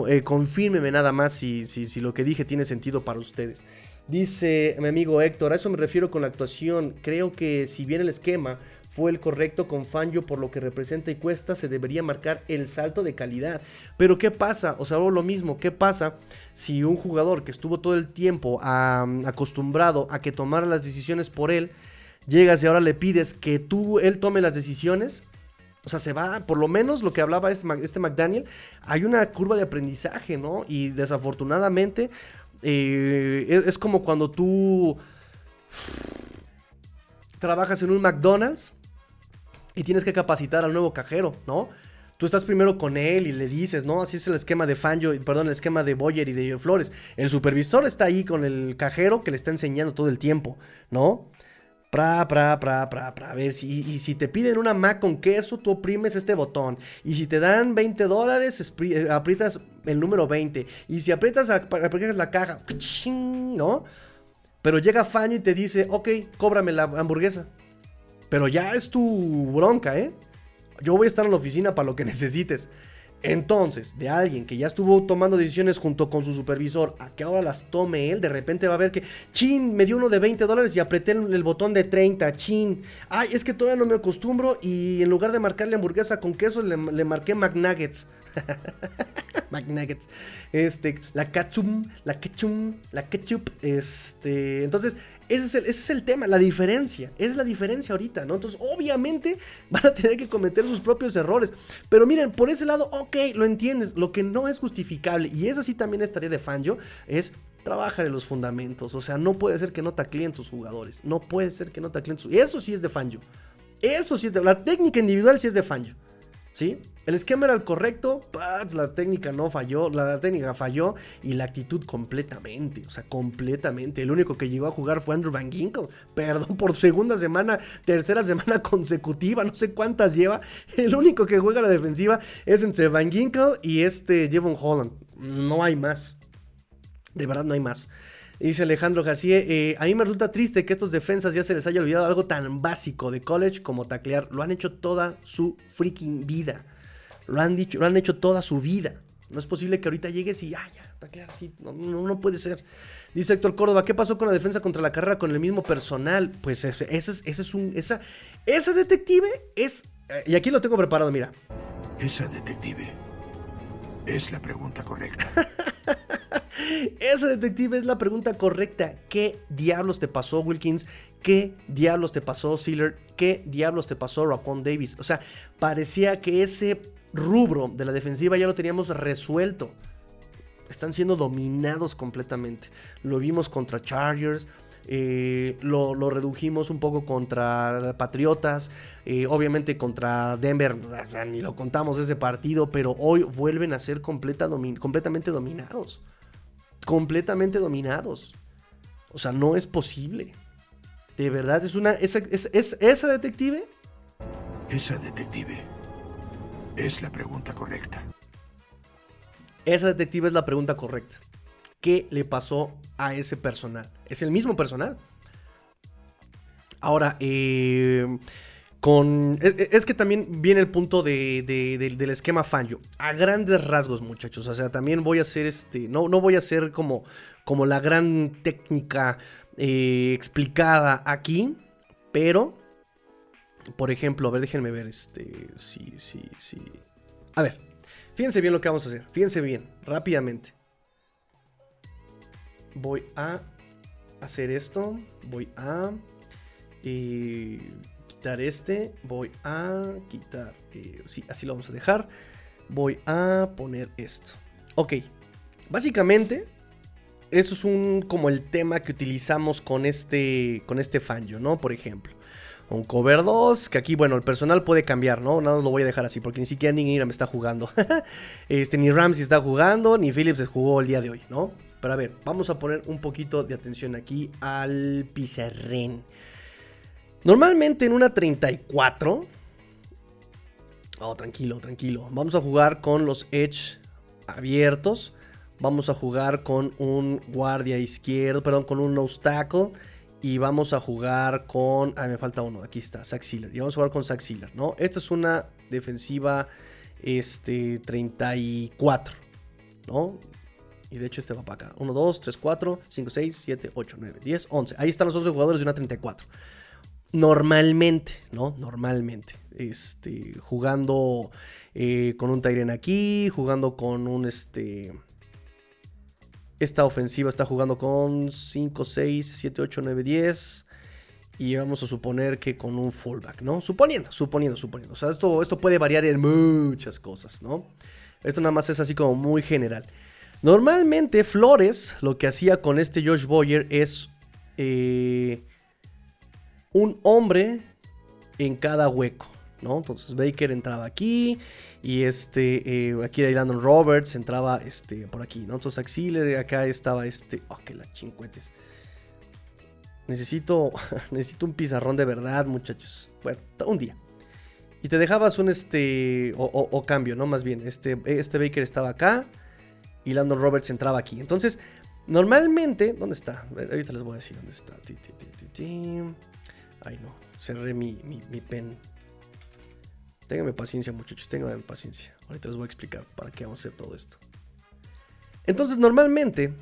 Speaker 1: Eh, confírmeme nada más si, si, si lo que dije tiene sentido para ustedes. Dice mi amigo Héctor, a eso me refiero con la actuación. Creo que si bien el esquema fue el correcto con Fangio por lo que representa y cuesta, se debería marcar el salto de calidad. Pero ¿qué pasa? O sea, lo mismo, ¿qué pasa si un jugador que estuvo todo el tiempo acostumbrado a que tomara las decisiones por él, llegas y ahora le pides que tú, él tome las decisiones? O sea, se va, por lo menos lo que hablaba este, McDaniel, hay una curva de aprendizaje, ¿no? Y desafortunadamente eh, es como cuando tú trabajas en un McDonald's y tienes que capacitar al nuevo cajero, ¿no? Tú estás primero con él y le dices, ¿no? Así es el esquema de Fanjo, perdón, el esquema de Boyer y de Flores. El supervisor está ahí con el cajero que le está enseñando todo el tiempo, ¿no? Pra, pra, pra, pra, pra. A ver, si, y si te piden una Mac con queso, tú oprimes este botón. Y si te dan 20 dólares, eh, aprietas el número 20. Y si aprietas, aprietas la caja, ¿no? Pero llega Fanjo y te dice, ok, cóbrame la hamburguesa. Pero ya es tu bronca, ¿eh? Yo voy a estar en la oficina para lo que necesites. Entonces, de alguien que ya estuvo tomando decisiones junto con su supervisor, a que ahora las tome él, de repente va a ver que, chin, me dio uno de 20 dólares y apreté el, botón de 30, chin. Ay, es que todavía no me acostumbro y en lugar de marcarle hamburguesa con queso, le, marqué McNuggets. McNuggets. Este, la ketchup, la ketchup, la ketchup. Este, entonces, ese es, el, ese es el tema, la diferencia. Es la diferencia ahorita, ¿no? Entonces, obviamente van a tener que cometer sus propios errores. Pero miren, por ese lado, ok, lo entiendes. Lo que no es justificable, y es así también estaría de Fanjo, es trabajar en los fundamentos. O sea, no puede ser que no tacleen tus jugadores. No puede ser que no tacleen tus. Eso sí es de Fanjo. Eso sí es de. La técnica individual sí es de Fanjo. ¿Sí? El esquema era el correcto, la técnica no falló, la, técnica falló y la actitud completamente, o sea, completamente. El único que llegó a jugar fue Andrew Van Ginkle, perdón, por segunda semana, tercera semana consecutiva, no sé cuántas lleva. El único que juega la defensiva es entre Van Ginkle y este Jevon Holland. No hay más. De verdad no hay más. Dice Alejandro Gacié, eh, a mí me resulta triste que estos defensas ya se les haya olvidado algo tan básico de college como taclear. Lo han hecho toda su freaking vida. Lo han, dicho, lo han hecho toda su vida. No es posible que ahorita llegues y, ah, ya, claro, sí, no, no, puede ser. Dice Héctor Córdoba, ¿qué pasó con la defensa contra la carrera con el mismo personal? Pues ese, ese, es un, esa, esa detective es, eh, y aquí lo tengo preparado, mira.
Speaker 2: Esa detective es la pregunta correcta.
Speaker 1: Esa detective es la pregunta correcta. ¿Qué diablos te pasó, Wilkins? ¿Qué diablos te pasó, Sealer? ¿Qué diablos te pasó, Rapon Davis? O sea, parecía que ese rubro de la defensiva ya lo teníamos resuelto. Están siendo dominados completamente. Lo vimos contra Chargers. Eh, lo, redujimos un poco contra Patriotas, eh, obviamente contra Denver, ni lo contamos ese partido, pero hoy vuelven a ser completamente dominados. Completamente dominados. O sea, no es posible. De verdad, es una. ¿Es, es esa detective?
Speaker 2: Esa detective es la pregunta correcta.
Speaker 1: Esa detective es la pregunta correcta. ¿Qué le pasó a ese personal? Es el mismo personal. Ahora, eh, con. Es, que también viene el punto del esquema Fangio. A grandes rasgos, muchachos. O sea, también voy a hacer este. No, no voy a hacer como, como la gran técnica eh, explicada aquí. Pero por ejemplo, a ver, déjenme ver, este, sí, sí, sí. A ver, fíjense bien lo que vamos a hacer, fíjense bien, rápidamente. Voy a hacer esto, voy a eh, quitar este, voy a quitar, eh, sí, así lo vamos a dejar. Voy a poner esto. Ok, básicamente, eso es un, como el tema que utilizamos con este, con este Fanjo, ¿no? Por ejemplo un cover 2, que aquí, bueno, el personal puede cambiar, ¿no? Nada lo voy a dejar así, porque ni siquiera ni Ingram está jugando. este, ni Ramsey está jugando, ni Phillips jugó el día de hoy, ¿no? Pero a ver, vamos a poner un poquito de atención aquí al pizarrín. Normalmente en una 34... Oh, tranquilo, tranquilo. Vamos a jugar con los edge abiertos. Vamos a jugar con un guardia izquierdo, perdón, con un nose tackle y vamos a jugar con. Ah, me falta uno. Aquí está, Zach Sealer. Y vamos a jugar con Zach Sealer, ¿no? Esta es una defensiva este, 34, ¿no? Y de hecho este va para acá. 1, 2, 3, 4, 5, 6, 7, 8, 9, 10, 11. Ahí están los 11 jugadores de una 34. Normalmente, ¿no? Normalmente. Este, jugando eh, con un Tyren aquí, jugando con un este esta ofensiva está jugando con 5, 6, 7, 8, 9, 10. Y vamos a suponer que con un fullback, ¿no? Suponiendo, suponiendo, suponiendo. O sea, esto, esto puede variar en muchas cosas, ¿no? Esto nada más es así como muy general. Normalmente Flores lo que hacía con este Josh Boyer es eh, un hombre en cada hueco, ¿no? Entonces Baker entraba aquí y este, eh, aquí de Landon Roberts entraba este, por aquí, ¿no? Entonces Auxiliary, acá estaba este, oh, que la chincuetes. Necesito, necesito un pizarrón de verdad, muchachos. Un día. Y te dejabas un este, o, cambio, ¿no? Más bien, este, este Baker estaba acá y Landon Roberts entraba aquí. Entonces, normalmente, ¿dónde está? Ahorita les voy a decir dónde está. Ay, no, cerré mi, mi, mi pen. Ténganme paciencia, muchachos, ténganme paciencia. Ahorita les voy a explicar para qué vamos a hacer todo esto. Entonces, normalmente,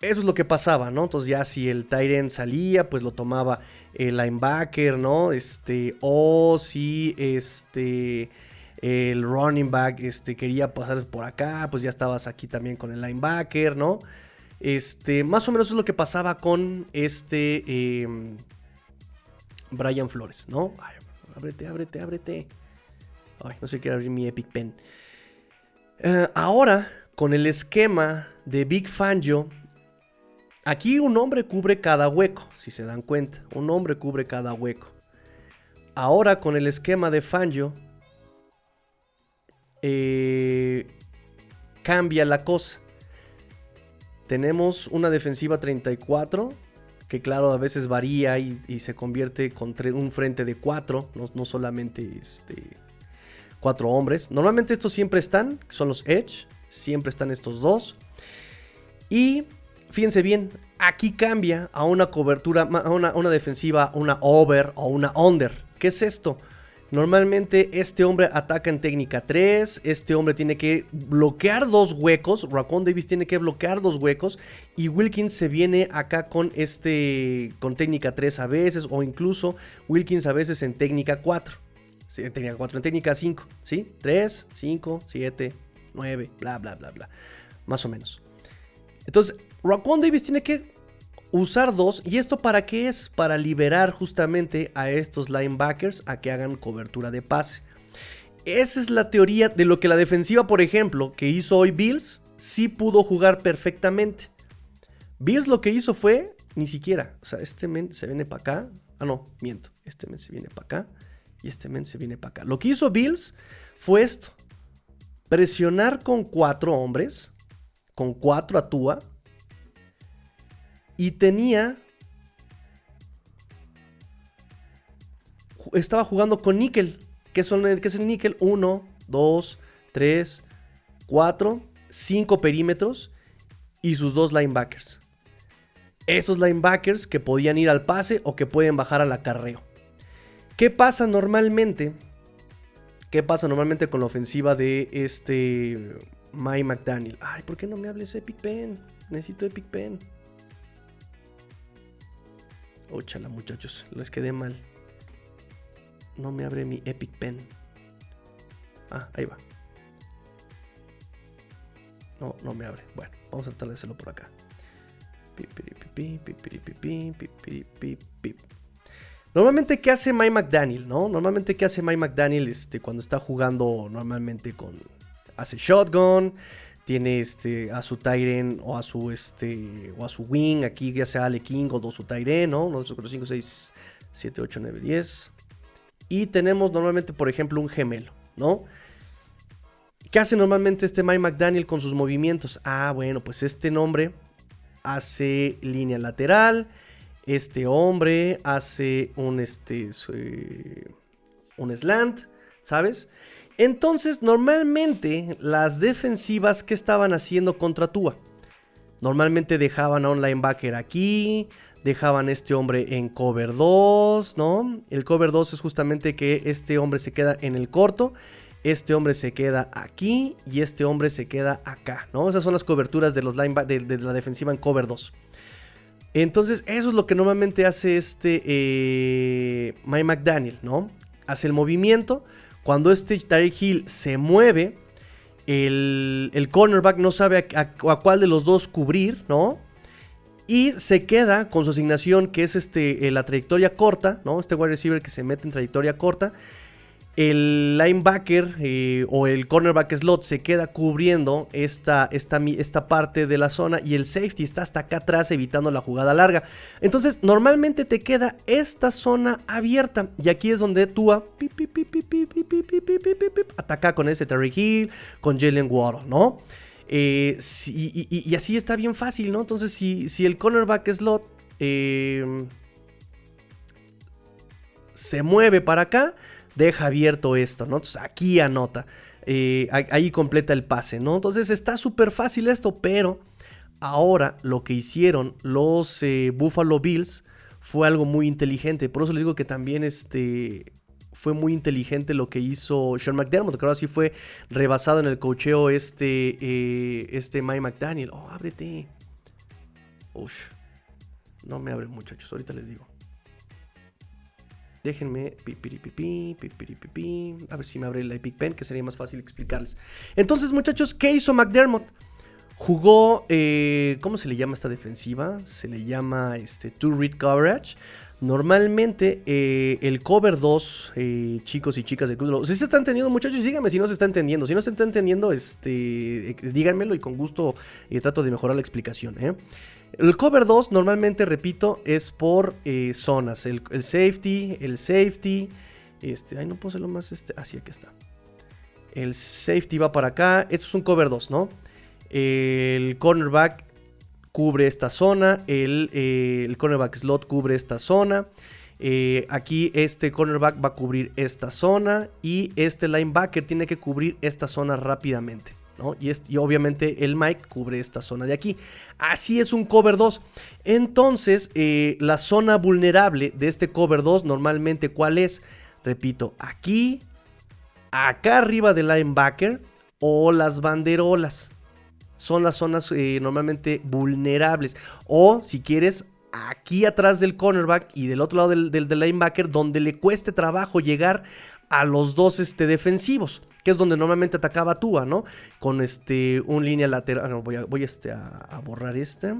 Speaker 1: eso es lo que pasaba, ¿no? Entonces, ya si el Tyrant salía, pues lo tomaba el linebacker, ¿no? Este, o si este el running back este, quería pasar por acá, pues ya estabas aquí también con el linebacker, ¿no? Este, más o menos es lo que pasaba con este em, Brian Flores, ¿no? Ábrete, ábrete, ábrete. Ay, no sé, quiero abrir mi Epic Pen. Eh, ahora, con el esquema de Big Fangio, aquí un hombre cubre cada hueco, si se dan cuenta. Un hombre cubre cada hueco. Ahora, con el esquema de Fangio, eh, cambia la cosa. Tenemos una defensiva 34, que claro, a veces varía y, se convierte con un frente de 4, no, solamente este, 4 hombres. Normalmente estos siempre están, son los Edge, siempre están estos dos. Y fíjense bien, aquí cambia a una cobertura, a una, una defensiva, una over o una under. ¿Qué es esto? Normalmente este hombre ataca en técnica 3, este hombre tiene que bloquear dos huecos, Raccoon Davis tiene que bloquear dos huecos y Wilkins se viene acá con este con técnica 3 a veces o incluso Wilkins a veces en técnica 4. Sí, en técnica 4, en técnica 5, ¿sí? 3, 5, 7, 9, bla bla bla bla. Más o menos. Entonces, Raccoon Davis tiene que usar dos. ¿Y esto para qué es? Para liberar justamente a estos linebackers a que hagan cobertura de pase. Esa es la teoría de lo que la defensiva, por ejemplo, que hizo hoy Bills, sí pudo jugar perfectamente. Bills lo que hizo fue, ni siquiera, o sea, este men se viene para acá. Ah, no, miento. Este men se viene para acá y este men se viene para acá. Lo que hizo Bills fue esto. Presionar con cuatro hombres, con cuatro a Tua, y tenía... Estaba jugando con níquel. ¿Qué, qué es el níquel? 1, 2, 3, 4, 5 perímetros y sus dos linebackers. Esos linebackers que podían ir al pase o que pueden bajar al acarreo. ¿Qué pasa normalmente? ¿Qué pasa normalmente con la ofensiva de este Mike McDaniel? Ay, ¿por qué no me hables Epic Pen? Necesito Epic Pen. Óchala, muchachos, les quedé mal. No me abre mi Epic Pen. Ah, ahí va. No, no me abre. Bueno, vamos a tratar de hacerlo por acá. Normalmente, ¿qué hace Mike McDaniel? ¿No? Normalmente, ¿qué hace Mike McDaniel este, cuando está jugando normalmente con. Hace shotgun, tiene este, a su Tyren o a su este o a su Wing, aquí ya sea Ale King o su Tyren, ¿no? 5, 6, 7, 8, 9, 10. Y tenemos normalmente, por ejemplo, un gemelo, ¿no? ¿Qué hace normalmente este Mike McDaniel con sus movimientos? Ah, bueno, pues este nombre hace línea lateral. Este hombre hace un, este, un slant, ¿sabes? Entonces, normalmente las defensivas que estaban haciendo contra Tua, normalmente dejaban a un linebacker aquí, dejaban a este hombre en cover 2, ¿no? El cover 2 es justamente que este hombre se queda en el corto, este hombre se queda aquí y este hombre se queda acá, ¿no? Esas son las coberturas de, los de, la defensiva en cover 2. Entonces, eso es lo que normalmente hace este eh, Mike McDaniel, ¿no? Hace el movimiento cuando este Tyreek Hill se mueve, el, cornerback no sabe a, cuál de los dos cubrir, ¿no? Y se queda con su asignación, que es este, eh, la trayectoria corta, ¿no? Este wide receiver que se mete en trayectoria corta el linebacker eh, o el cornerback slot se queda cubriendo esta, esta, esta, parte de la zona y el safety está hasta acá atrás evitando la jugada larga. Entonces, normalmente te queda esta zona abierta y aquí es donde tú ataca con ese Terry Hill, con Jalen Ward, ¿no? y, así está bien fácil, ¿no? Entonces, si, si el cornerback slot se mueve para acá, deja abierto esto, ¿no? Entonces aquí anota, eh, ahí completa el pase, ¿no? Entonces está súper fácil esto, pero ahora lo que hicieron los eh, Buffalo Bills fue algo muy inteligente. Por eso les digo que también este, fue muy inteligente lo que hizo Sean McDermott, que ahora fue rebasado en el cocheo este, eh, este Mike McDaniel. Oh, ábrete. Ush. No me abre muchachos, ahorita les digo. Déjenme, a ver si me abre el Epic Pen, que sería más fácil explicarles. Entonces, muchachos, ¿qué hizo McDermott? Jugó, eh, ¿cómo se le llama esta defensiva? Se le llama este, Two Read Coverage. Normalmente eh, el cover 2, eh, chicos y chicas de Cruz, si se está entendiendo muchachos, díganme si no se está entendiendo. Si no se está entendiendo, este, díganmelo y con gusto trato de mejorar la explicación. El cover 2 normalmente, repito, es por eh, zonas. El, safety, el safety. Este, ay, no puedo hacerlo más. Este, así, aquí está. El safety va para acá. Esto es un cover 2, ¿no? El cornerback cubre esta zona. El, eh, cornerback slot cubre esta zona. Eh, aquí este cornerback va a cubrir esta zona. Y este linebacker tiene que cubrir esta zona rápidamente. ¿No? Y, y, obviamente el Mike cubre esta zona de aquí. Así es un cover 2. Entonces, eh, la zona vulnerable de este cover 2 normalmente, ¿cuál es? Repito, aquí, acá arriba del linebacker o las banderolas. Son las zonas eh, normalmente vulnerables. O si quieres, aquí atrás del cornerback y del otro lado del, del, del linebacker, donde le cueste trabajo llegar a los dos este, defensivos que es donde normalmente atacaba Tua, ¿no? Con este, un línea lateral, no, voy, a, voy este, a, borrar este,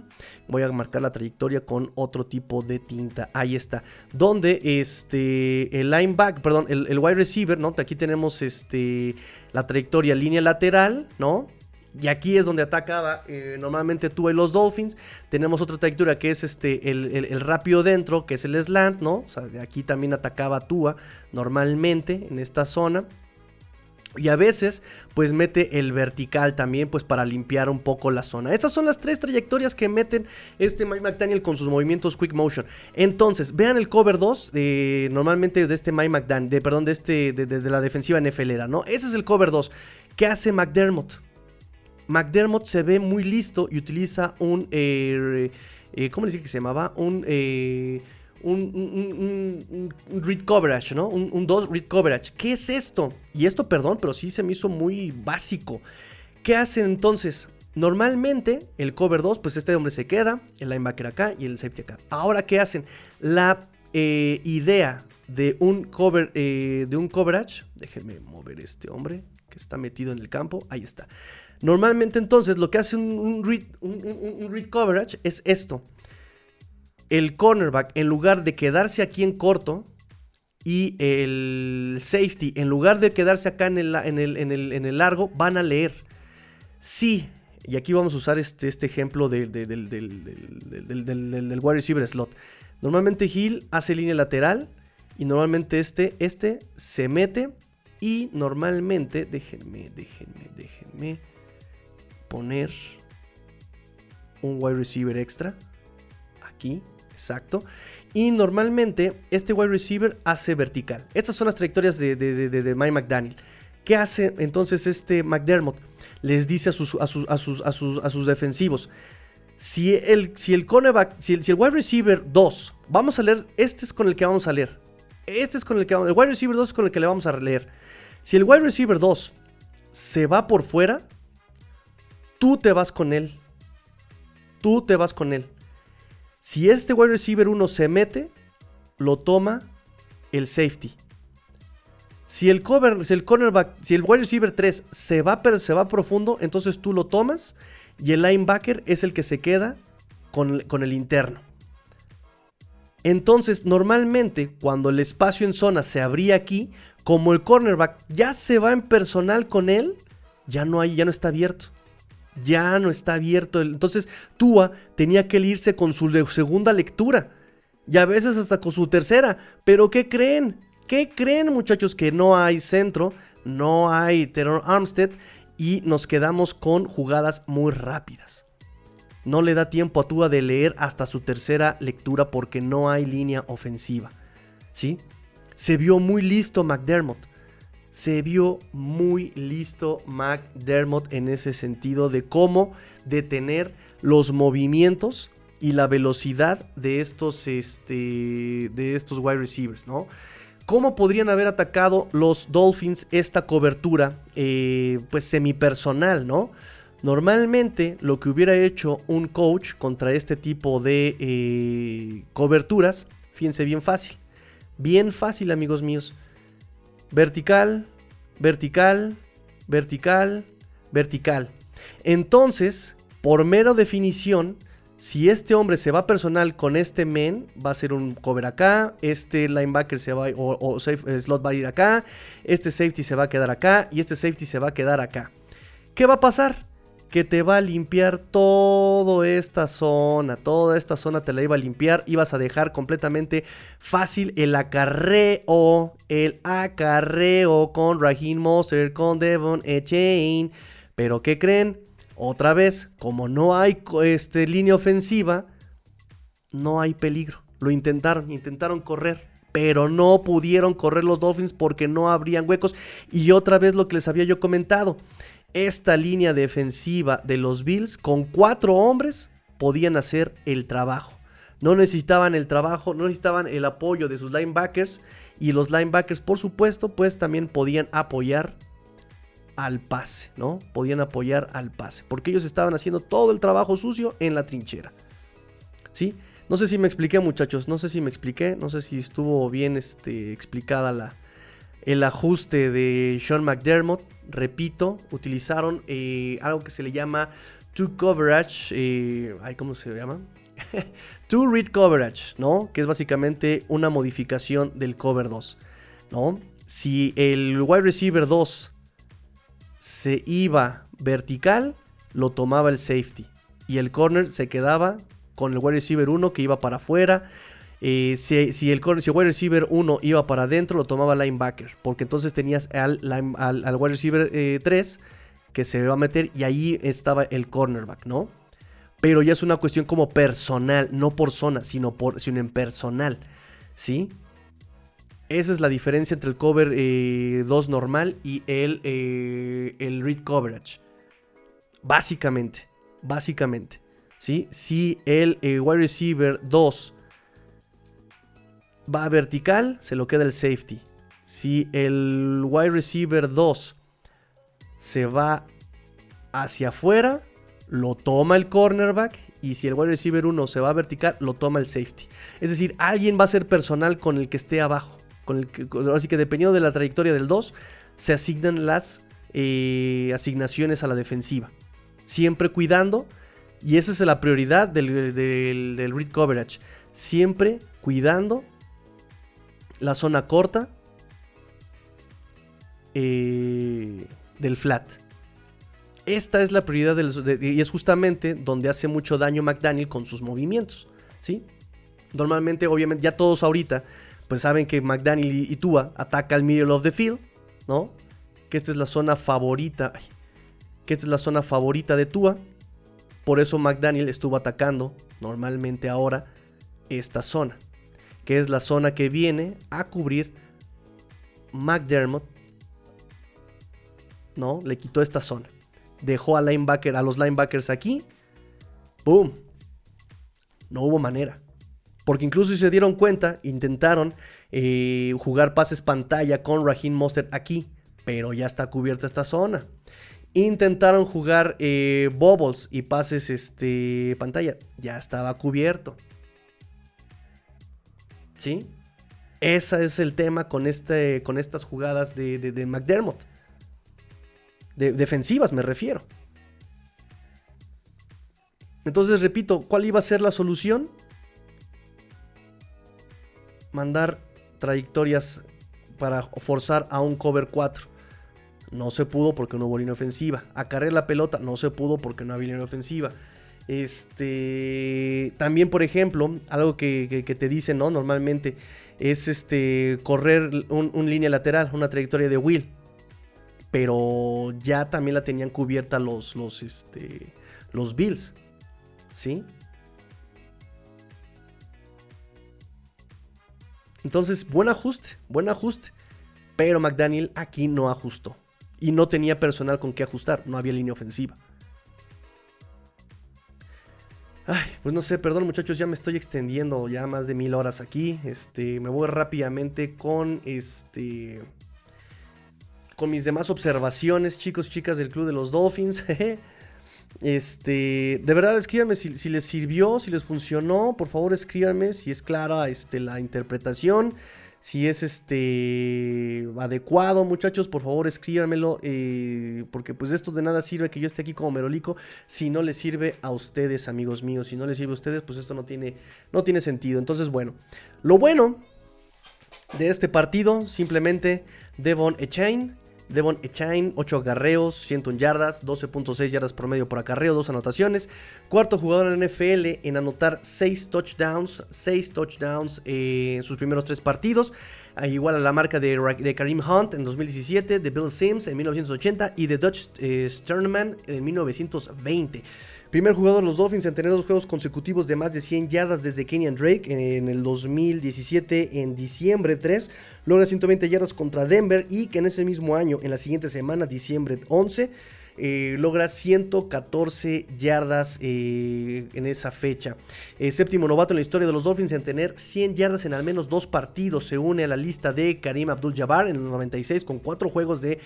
Speaker 1: voy a marcar la trayectoria con otro tipo de tinta, ahí está, donde este, el lineback, perdón, el, el wide receiver, ¿no? Aquí tenemos este, la trayectoria línea lateral, ¿no? Y aquí es donde atacaba eh, normalmente tú y los Dolphins. Tenemos otra trayectoria que es este, el, el, el, rápido dentro, que es el slant, ¿no? O sea, de aquí también atacaba Tua normalmente en esta zona. Y a veces, pues mete el vertical también, pues para limpiar un poco la zona. Esas son las tres trayectorias que meten este Mike McDaniel con sus movimientos Quick Motion. Entonces, vean el cover 2, de, normalmente de este Mike McDaniel, de, perdón, de, este, de, la defensiva NFLera, ¿no? Ese es el cover 2. ¿Qué hace McDermott? McDermott se ve muy listo y utiliza un, eh, eh, ¿cómo le dice que se llamaba? Un... Un, read coverage, ¿no? Un 2 read coverage. ¿Qué es esto? Y esto, perdón, pero sí se me hizo muy básico. ¿Qué hacen entonces? Normalmente el cover 2, pues este hombre se queda, el linebacker acá y el safety acá. Ahora, ¿qué hacen? La eh, idea de un cover, eh, de un coverage, déjenme mover este hombre que está metido en el campo, ahí está. Normalmente entonces lo que hace un, read, un read coverage es esto el cornerback, en lugar de quedarse aquí en corto, y el safety, en lugar de quedarse acá en el, en el, en el, en el largo, van a leer. Sí, y aquí vamos a usar este, este ejemplo de, de, del, del, del, del, wide receiver slot. Normalmente Hill hace línea lateral y normalmente este, este se mete y normalmente, déjenme, déjenme, déjenme poner un wide receiver extra aquí Exacto. Y normalmente este wide receiver hace vertical. Estas son las trayectorias de, de, de, de Mike McDaniel. ¿Qué hace entonces este McDermott? Les dice a sus, a sus, a sus, a sus, a sus defensivos. Si el, si el cornerback, si el, si el wide receiver 2, vamos a leer, este es con el que vamos a leer. Este es con el que vamos, el wide receiver 2 es con el que le vamos a leer. Si el wide receiver 2 se va por fuera, tú te vas con él. Tú te vas con él. Si este wide receiver 1 se mete, lo toma el safety. Si el, cover, si el cornerback, si el wide receiver 3 se va, se va profundo, entonces tú lo tomas y el linebacker es el que se queda con, con el interno. Entonces, normalmente, cuando el espacio en zona se abría aquí, como el cornerback ya se va en personal con él, ya no hay, ya no está abierto ya no está abierto. Entonces Tua tenía que irse con su segunda lectura y a veces hasta con su tercera. Pero ¿qué creen? ¿Qué creen muchachos? Que no hay centro, no hay Terror Armstead y nos quedamos con jugadas muy rápidas. No le da tiempo a Tua de leer hasta su tercera lectura porque no hay línea ofensiva. ¿Sí? Se vio muy listo McDermott se vio muy listo McDermott en ese sentido de cómo detener los movimientos y la velocidad de estos, este, de estos wide receivers, ¿no? ¿Cómo podrían haber atacado los Dolphins esta cobertura, eh, pues semipersonal, ¿no? Normalmente lo que hubiera hecho un coach contra este tipo de eh, coberturas, fíjense bien fácil, bien fácil amigos míos vertical, vertical, vertical, vertical. Entonces, por mera definición, si este hombre se va personal con este men, va a ser un cover acá, este linebacker se va o, o safe, slot va a ir acá, este safety se va a quedar acá y este safety se va a quedar acá. ¿Qué va a pasar? Que te va a limpiar toda esta zona. Toda esta zona te la iba a limpiar. Ibas a dejar completamente fácil el acarreo. El acarreo con Raheem Monster, con Devon Echain. Pero ¿qué creen? Otra vez, como no hay este, línea ofensiva, no hay peligro. Lo intentaron, intentaron correr, pero no pudieron correr los Dolphins porque no habrían huecos. Y otra vez lo que les había yo comentado, esta línea defensiva de los Bills con cuatro hombres podían hacer el trabajo. No necesitaban el trabajo, no necesitaban el apoyo de sus linebackers y los linebackers, por supuesto, pues también podían apoyar al pase, ¿no? Podían apoyar al pase, porque ellos estaban haciendo todo el trabajo sucio en la trinchera. ¿Sí? No sé si me expliqué, muchachos, no sé si me expliqué, no sé si estuvo bien este, explicada la, el ajuste de Sean McDermott. Repito, utilizaron eh, algo que se le llama two coverage, eh, ¿cómo se llama? two read coverage, ¿no? Que es básicamente una modificación del cover 2, ¿no? Si el wide receiver 2 se iba vertical, lo tomaba el safety. Y el corner se quedaba con el wide receiver 1 que iba para afuera. Eh, si, el, si wide receiver 1 iba para adentro, lo tomaba linebacker. Porque entonces tenías al, wide receiver 3 eh, que se iba a meter y ahí estaba el cornerback, ¿no? Pero ya es una cuestión como personal, no por zona, sino, por, sino en personal, ¿sí? Esa es la diferencia entre el cover 2 eh, normal y el, eh, el read coverage. Básicamente, básicamente. ¿sí? Si el eh, wide receiver 2 va vertical, se lo queda el safety. Si el wide receiver 2 se va hacia afuera, lo toma el cornerback. Y si el wide receiver 1 se va vertical, lo toma el safety. Es decir, alguien va a ser personal con el que esté abajo así que dependiendo de la trayectoria del 2, se asignan las eh, asignaciones a la defensiva. Siempre cuidando, y esa es la prioridad del, del, read coverage. Siempre cuidando la zona corta eh, del flat. Esta es la prioridad y es justamente donde hace mucho daño McDaniel con sus movimientos. ¿sí? Normalmente, obviamente, ya todos ahorita pues saben que McDaniel y, Tua ataca al middle of the field, ¿no? Que esta es la zona favorita, que esta es la zona favorita de Tua. Por eso McDaniel estuvo atacando normalmente ahora esta zona, que es la zona que viene a cubrir McDermott, ¿no? Le quitó esta zona. Dejó a linebacker, a los linebackers aquí. ¡Boom! No hubo manera. Porque incluso si se dieron cuenta, intentaron eh, jugar pases pantalla con Raheem Mostert aquí, pero ya está cubierta esta zona. Intentaron jugar eh, bobbles y pases este, pantalla, ya estaba cubierto. ¿Sí? Ese es el tema con, este, con estas jugadas de, McDermott. De, defensivas me refiero. Entonces, repito, ¿cuál iba a ser la solución? mandar trayectorias para forzar a un cover 4. No se pudo porque no hubo línea ofensiva. Acarrear la pelota no se pudo porque no había línea ofensiva. Este. También, por ejemplo, algo que, te dicen, ¿no? Normalmente es este. correr un, línea lateral, una trayectoria de Will. Pero ya también la tenían cubierta los. los. Este. Bills. ¿Sí? Entonces, buen ajuste, buen ajuste. Pero McDaniel aquí no ajustó. Y no tenía personal con qué ajustar, no había línea ofensiva. Ay, pues no sé, perdón muchachos, ya me estoy extendiendo ya más de mil horas aquí. Este, me voy rápidamente con este, con mis demás observaciones, chicos, chicas del club de los Dolphins. Este, de verdad, escríbanme si, les sirvió, si les funcionó. Por favor, escríbanme si es clara este, la interpretación, si es este adecuado, muchachos. Por favor, escríbanmelo, eh, porque pues esto de nada sirve que yo esté aquí como merolico si no les sirve a ustedes, amigos míos. Si no les sirve a ustedes, pues esto no tiene, no tiene sentido. Entonces, bueno, lo bueno de este partido, simplemente Devon Echain Devon Echain, 8 acarreos, 101 yardas, 12.6 yardas promedio por acarreo, 2 anotaciones. Cuarto jugador en NFL en anotar 6 touchdowns, 6 touchdowns en sus primeros 3 partidos. Igual a la marca de, Karim Hunt en 2017, de Bill Sims en 1980 y de Dutch eh, Sternman en 1920. Primer jugador de los Dolphins en tener dos juegos consecutivos de más de 100 yardas desde Kenyan Drake en el 2017 en diciembre 3. Logra 120 yardas contra Denver y que en ese mismo año, en la siguiente semana, diciembre 11, eh, logra 114 yardas eh, en esa fecha. Eh, séptimo novato en la historia de los Dolphins en tener 100 yardas en al menos dos partidos. Se une a la lista de Karim Abdul-Jabbar en el 96 con cuatro juegos de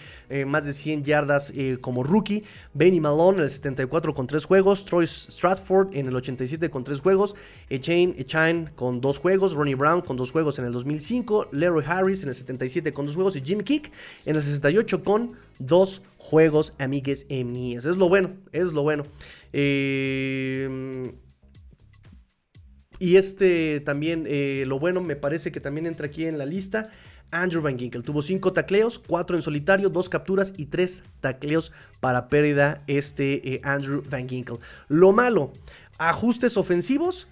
Speaker 1: más de 100 yardas como rookie. Benny Malone en el 74 con tres juegos. Troy Stratford en el 87 con tres juegos. Echain Echain con dos juegos. Ronnie Brown con dos juegos en el 2005. Larry Harris en el 77 con dos juegos. Y Jim Kick en el 68 con dos juegos, amigues mías. Es lo bueno, es lo bueno. Eh, y este también, eh, lo bueno, me parece que también entra aquí en la lista. Andrew Van Ginkel tuvo cinco tacleos, cuatro en solitario, dos capturas y tres tacleos para pérdida. Este eh, Andrew Van Ginkel. Lo malo, ajustes ofensivos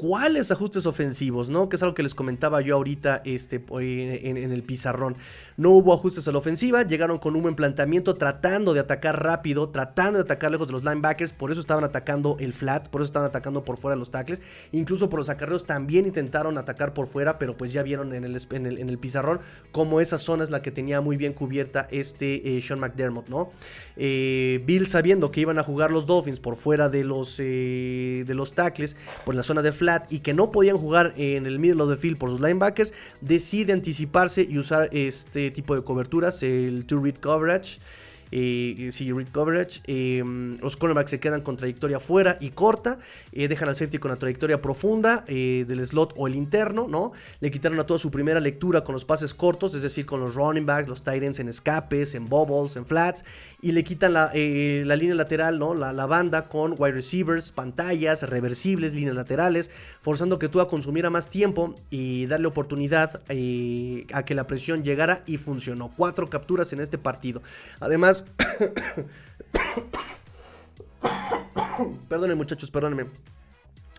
Speaker 1: cuáles ajustes ofensivos, ¿no? Que es algo que les comentaba yo ahorita este, en, el pizarrón. No hubo ajustes a la ofensiva, llegaron con un buen planteamiento, tratando de atacar rápido, tratando de atacar lejos de los linebackers, por eso estaban atacando el flat, por eso estaban atacando por fuera los tackles, incluso por los acarreos también intentaron atacar por fuera, pero pues ya vieron en el, en el, pizarrón cómo esa zona es la que tenía muy bien cubierta este eh, Sean McDermott, ¿no? Eh, Bill sabiendo que iban a jugar los Dolphins por fuera de los, eh, de los tackles, por la zona de flat, y que no podían jugar en el middle of the field por sus linebackers, decide anticiparse y usar este tipo de coberturas, el two read coverage. Sí, read coverage. Em, los cornerbacks se quedan con trayectoria fuera y corta. Eh, dejan al safety con la trayectoria profunda eh, del slot o el interno, ¿no? Le quitaron a toda su primera lectura con los pases cortos, es decir, con los running backs, los tight ends en escapes, en bobbles, en flats y le quitan la, eh, línea lateral, ¿no? La, banda con wide receivers, pantallas, reversibles, líneas laterales, forzando que tú a consumiera más tiempo y darle oportunidad a que la presión llegara y funcionó. Cuatro capturas en este partido. Además, perdónenme muchachos, perdónenme.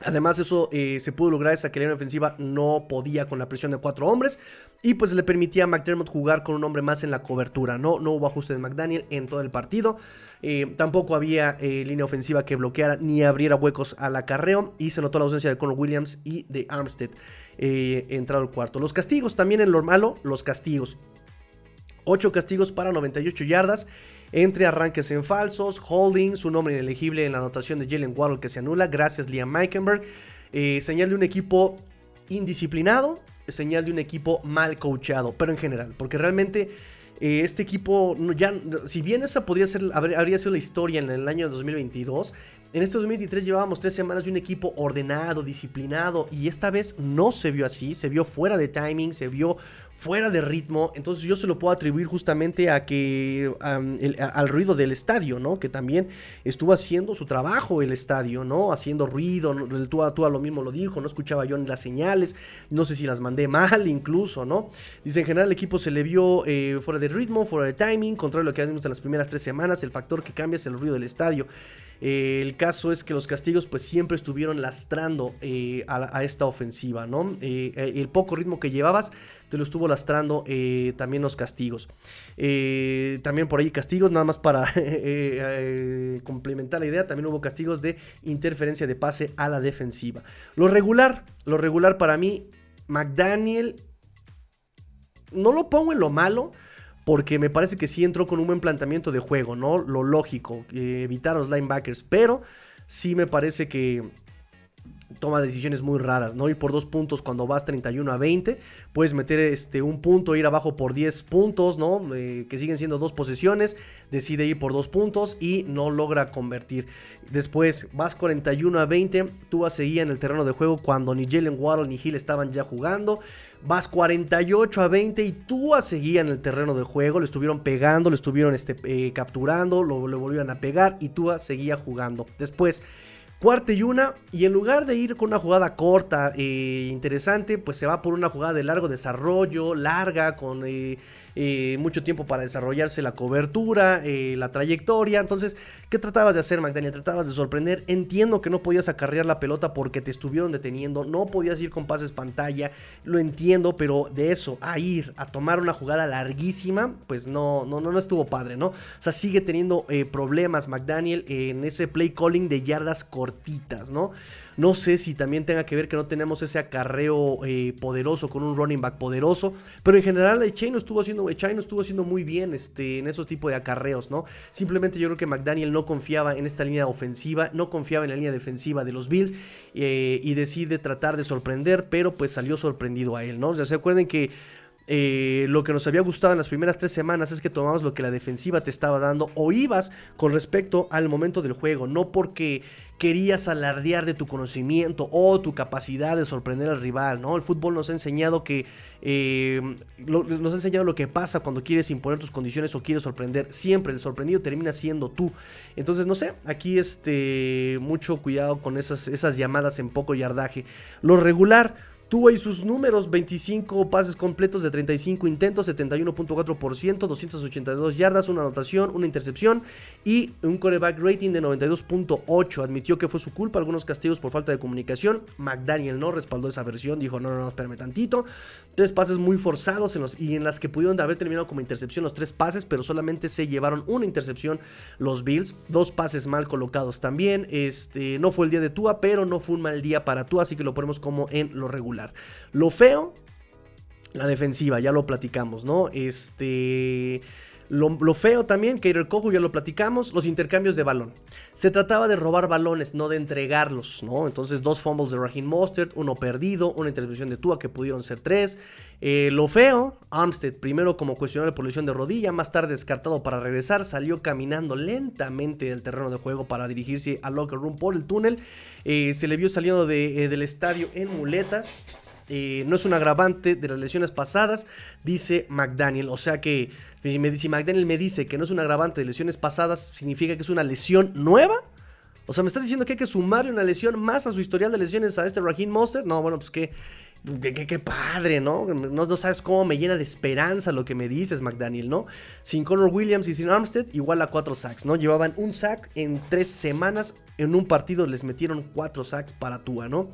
Speaker 1: Además, eso eh, se pudo lograr esa que la línea ofensiva no podía con la presión de cuatro hombres. Y pues le permitía a McDermott jugar con un hombre más en la cobertura. No, no hubo ajuste de McDaniel en todo el partido. Eh, tampoco había eh, línea ofensiva que bloqueara ni abriera huecos al acarreo. Y se notó la ausencia de Conor Williams y de Armstead entrado al cuarto. Los castigos también en lo malo, los castigos. 8 castigos para 98 yardas entre arranques en falsos, holding, su nombre inelegible en la anotación de Jalen Waddle que se anula, gracias Liam Meikenberg. Eh, señal de un equipo indisciplinado, señal de un equipo mal coachado, pero en general, porque realmente eh, este equipo, ya, si bien esa podría ser, habría sido la historia en el año 2022, en este 2023 llevábamos tres semanas de un equipo ordenado, disciplinado, y esta vez no se vio así, se vio fuera de timing, se vio fuera de ritmo. Entonces yo se lo puedo atribuir justamente a que al ruido del estadio, ¿no? Que también estuvo haciendo su trabajo el estadio, ¿no? Haciendo ruido, tú a, tú a lo mismo lo dijo, no escuchaba yo las señales, no sé si las mandé mal incluso, ¿no? Dice, en general el equipo se le vio eh, fuera de ritmo, fuera de timing, contrario a lo que vimos en las primeras tres semanas, el factor que cambia es el ruido del estadio. Eh, el caso es que los castigos pues siempre estuvieron lastrando eh, a, esta ofensiva, ¿no? el poco ritmo que llevabas te lo estuvo lastrando eh, también los castigos. Eh, también por ahí castigos, nada más para eh, complementar la idea, también hubo castigos de interferencia de pase a la defensiva. Lo regular, lo regular para mí, McDaniel, no lo pongo en lo malo. Porque me parece que sí entró con un buen planteamiento de juego, ¿no? Lo lógico, evitar a los linebackers. Pero sí me parece que toma decisiones muy raras, ¿no? Ir por dos puntos cuando vas 31 a 20, puedes meter este, un punto, ir abajo por 10 puntos, ¿no? Eh, que siguen siendo dos posesiones, decide ir por dos puntos y no logra convertir. Después vas 41 a 20, tú seguía en el terreno de juego cuando ni Jalen Waddle ni Hill estaban ya jugando. Vas 48 a 20 y tú seguía en el terreno de juego. Le estuvieron pegando, le estuvieron este, eh, capturando, lo, lo volvieron a pegar y tú seguía jugando. Después Cuarta y una, y en lugar de ir con una jugada corta e interesante, pues se va por una jugada de largo desarrollo, larga, con eh, eh, mucho tiempo para desarrollarse la cobertura, eh, la trayectoria. Entonces, ¿qué tratabas de hacer, McDaniel? Tratabas de sorprender. Entiendo que no podías acarrear la pelota porque te estuvieron deteniendo, no podías ir con pases pantalla, lo entiendo, pero de eso a ir a tomar una jugada larguísima, pues no, no, no, no estuvo padre, ¿no? O sea, sigue teniendo eh, problemas McDaniel en ese play calling de yardas cortitas, ¿no? No sé si también tenga que ver que no tenemos ese acarreo poderoso con un running back poderoso, pero en general el Chain no estuvo haciendo haciendo, estuvo haciendo muy bien este, en esos tipos de acarreos, ¿no? Simplemente yo creo que McDaniel no confiaba en esta línea ofensiva, no confiaba en la línea defensiva de los Bills eh, y decide tratar de sorprender, pero pues salió sorprendido a él, ¿no? Sea, se acuerden que eh, lo que nos había gustado en las primeras tres semanas es que tomabas lo que la defensiva te estaba dando o ibas con respecto al momento del juego, no porque querías alardear de tu conocimiento o tu capacidad de sorprender al rival, ¿no? El fútbol nos ha enseñado que eh, nos ha enseñado lo que pasa cuando quieres imponer tus condiciones o quieres sorprender. Siempre el sorprendido termina siendo tú. Entonces, no sé, aquí este mucho cuidado con esas, esas llamadas en poco yardaje. Lo regular Tuvo ahí sus números, 25 pases completos de 35 intentos, 71.4%, 282 yardas, una anotación, una intercepción y un coreback rating de 92.8. Admitió que fue su culpa, algunos castigos por falta de comunicación. McDaniel no respaldó esa versión, dijo no, no, no, espérame tantito. Tres pases muy forzados y en las que pudieron haber terminado como intercepción los tres pases, pero solamente se llevaron una intercepción los Bills. Dos pases mal colocados también. Este, no fue el día de Tua, pero no fue un mal día para Tua, así que lo ponemos como en lo regular. Lo feo, la defensiva, ya lo platicamos, ¿no? Este... Lo, feo también, que el cojo ya lo platicamos, los intercambios de balón. Se trataba de robar balones, no de entregarlos, ¿no? Entonces, dos fumbles de Raheem Mostert, uno perdido, una intervención de Tua que pudieron ser tres. Eh, lo feo, Armstead, primero como cuestionable por lesión de rodilla, más tarde descartado para regresar, salió caminando lentamente del terreno de juego para dirigirse al locker room por el túnel. Eh, se le vio saliendo de, eh, del estadio en muletas. No es un agravante de las lesiones pasadas, dice McDaniel. O sea que si, McDaniel me dice que no es un agravante de lesiones pasadas, ¿significa que es una lesión nueva? O sea, ¿me estás diciendo que hay que sumarle una lesión más a su historial de lesiones a este Raheem Monster? No, bueno, pues que Qué, padre, ¿no? ¿no? ¿no? sabes cómo me llena de esperanza lo que me dices, McDaniel, ¿no? Sin Connor Williams y sin Armstead, igual a cuatro sacks, ¿no? Llevaban un sack en tres semanas. En un partido les metieron cuatro sacks para Tua, ¿no?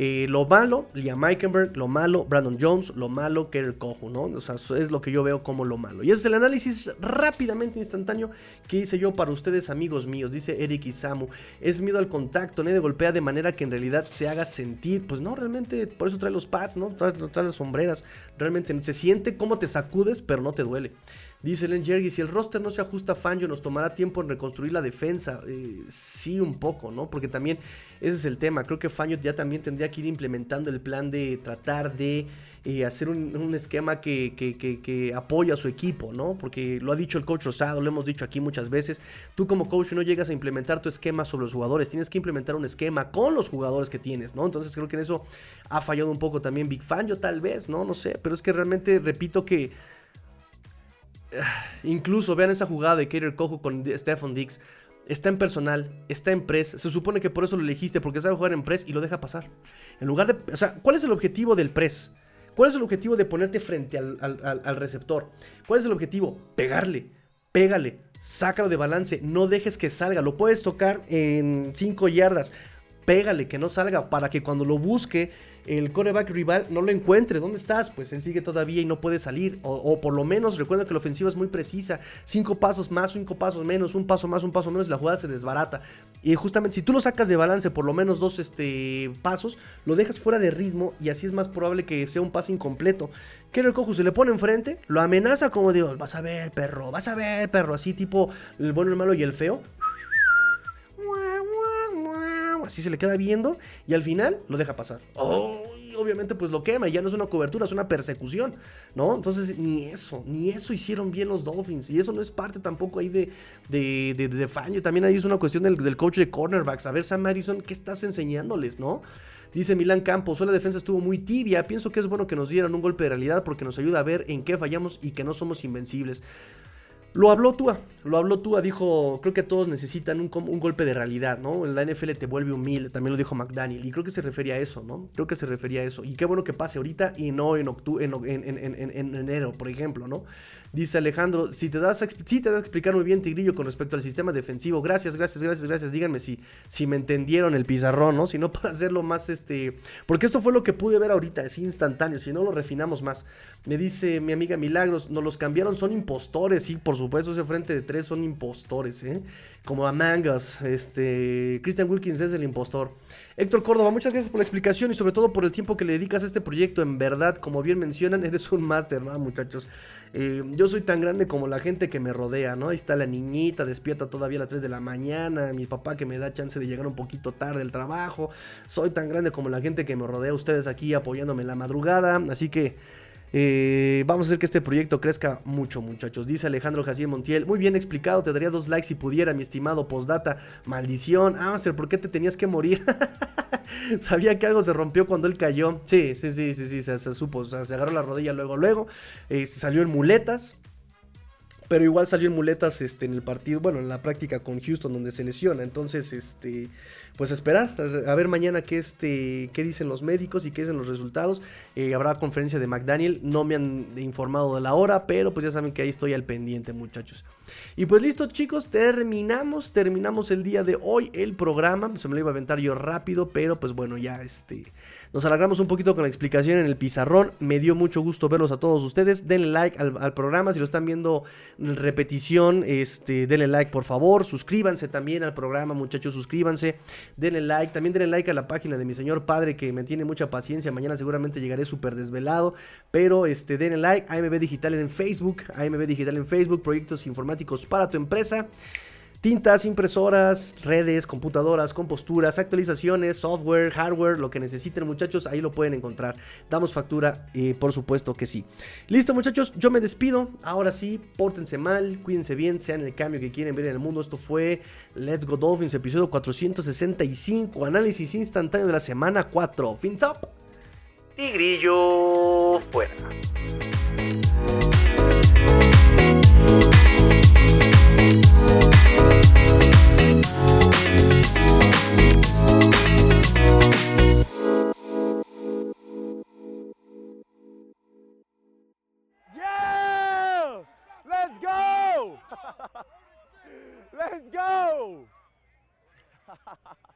Speaker 1: Eh, lo malo, Liam Eikenberg, lo malo, Brandon Jones, lo malo, Kerry Cojo, ¿no? O sea, es lo que yo veo como lo malo. Y ese es el análisis rápidamente instantáneo que hice yo para ustedes, amigos míos. Dice Eric Isamu, es miedo al contacto, nadie golpea de manera que en realidad se haga sentir. Pues no, realmente, por eso trae los pads, ¿no? Trae, trae las sombreras. Realmente se siente como te sacudes, pero no te duele. Dice Len Jerry, si el roster no se ajusta a Fangio, nos tomará tiempo en reconstruir la defensa. Eh, sí, un poco, ¿no? Porque también ese es el tema. Creo que Fangio ya también tendría que ir implementando el plan de tratar de eh, hacer un, esquema que, que, apoya a su equipo, ¿no? Porque lo ha dicho el coach Rosado, lo hemos dicho aquí muchas veces. Tú como coach no llegas a implementar tu esquema sobre los jugadores, tienes que implementar un esquema con los jugadores que tienes, ¿no? Entonces creo que en eso ha fallado un poco también Big Fangio, tal vez, ¿no? No sé, pero es que realmente repito que Incluso vean esa jugada de Kater Cojo con Stefan Dix. Está en personal, está en press. Se supone que por eso lo elegiste, porque sabe jugar en press y lo deja pasar. En lugar de. O sea, ¿cuál es el objetivo del press? ¿Cuál es el objetivo de ponerte frente al, receptor? ¿Cuál es el objetivo? Pegarle, pégale, sácalo de balance, no dejes que salga. Lo puedes tocar en 5 yardas, pégale, que no salga, para que cuando lo busque el coreback rival no lo encuentre. ¿Dónde estás? Pues él sigue todavía y no puede salir. O, por lo menos recuerda que la ofensiva es muy precisa. Cinco pasos más, cinco pasos menos, un paso más, un paso menos, la jugada se desbarata. Y justamente si tú lo sacas de balance por lo menos dos este, pasos, lo dejas fuera de ritmo y así es más probable que sea un pase incompleto. El cojo se le pone enfrente, lo amenaza como digo, vas a ver perro, vas a ver perro, así tipo el bueno, el malo y el feo así se le queda viendo y al final lo deja pasar. Oh, obviamente pues lo quema y ya no es una cobertura, es una persecución, ¿no? Entonces ni eso, ni eso hicieron bien los Dolphins y eso no es parte tampoco ahí de, de, de, de También ahí es una cuestión del, del coach de cornerbacks. A ver, Sam Madison, ¿qué estás enseñándoles, no? Dice Milán Campos, la defensa estuvo muy tibia. Pienso que es bueno que nos dieran un golpe de realidad porque nos ayuda a ver en qué fallamos y que no somos invencibles. Lo habló Tua, lo habló Tua, dijo, creo que todos necesitan un, golpe de realidad, ¿no? La NFL te vuelve humilde, también lo dijo McDaniel, y creo que se refería a eso, ¿no? Creo que se refería a eso, y qué bueno que pase ahorita y no en, en, en enero, por ejemplo, ¿no? Dice Alejandro, si te das si te das a explicar muy bien, Tigrillo, con respecto al sistema defensivo, gracias, gracias, gracias, gracias, díganme si, si me entendieron el pizarrón, ¿no? Si no, para hacerlo más, este, porque esto fue lo que pude ver ahorita, es instantáneo, si no lo refinamos más. Me dice mi amiga Milagros, nos los cambiaron, son impostores, sí, por supuesto, ese frente de tres son impostores, ¿eh? Como Among Us, este, Christian Wilkins es el impostor. Héctor Córdoba, muchas gracias por la explicación y sobre todo por el tiempo que le dedicas a este proyecto. En verdad, como bien mencionan, eres un máster, ¿no, muchachos? Eh, yo soy tan grande como la gente que me rodea, ¿no? Ahí está la niñita, despierta todavía a las 3 de la mañana, mi papá que me da chance de llegar un poquito tarde al trabajo. Soy tan grande como la gente que me rodea, ustedes aquí apoyándome en la madrugada. Así que eh, vamos a hacer que este proyecto crezca mucho, muchachos. Dice Alejandro Jacier Montiel. Muy bien explicado, te daría dos likes si pudiera, mi estimado postdata. Maldición. Ah, ¿por qué te tenías que morir? Sabía que algo se rompió cuando él cayó. Sí, sí, sí, sí, sí, se, supo. O sea, se agarró la rodilla luego, luego. Eh, salió en muletas. Pero igual salió en muletas este, en el partido, bueno, en la práctica con Houston donde se lesiona. Entonces, este, pues esperar, a ver mañana qué, este, qué dicen los médicos y qué dicen los resultados. Eh, habrá conferencia de McDaniel, no me han informado de la hora, pero pues ya saben que ahí estoy al pendiente muchachos. Y pues listo chicos, terminamos, terminamos el día de hoy el programa, se me lo iba a aventar yo rápido, pero pues bueno, ya este... Nos alargamos un poquito con la explicación en el pizarrón. Me dio mucho gusto verlos a todos ustedes. Denle like al, programa. Si lo están viendo en repetición, este, denle like por favor. Suscríbanse también al programa, muchachos. Suscríbanse. Denle like. También denle like a la página de mi señor padre que me tiene mucha paciencia. Mañana seguramente llegaré súper desvelado. Pero este, denle like. AMB Digital en Facebook. AMB Digital en Facebook. Proyectos informáticos para tu empresa. Tintas, impresoras, redes, computadoras, composturas, actualizaciones, software, hardware, lo que necesiten muchachos, ahí lo pueden encontrar. Damos factura, eh, por supuesto que sí. Listo muchachos, yo me despido. Ahora sí, pórtense mal, cuídense bien, sean el cambio que quieren ver en el mundo. Esto fue Let's Go Dolphins, episodio 465, análisis instantáneo de la semana 4. Fins up. Tigrillo fuera. Let's go!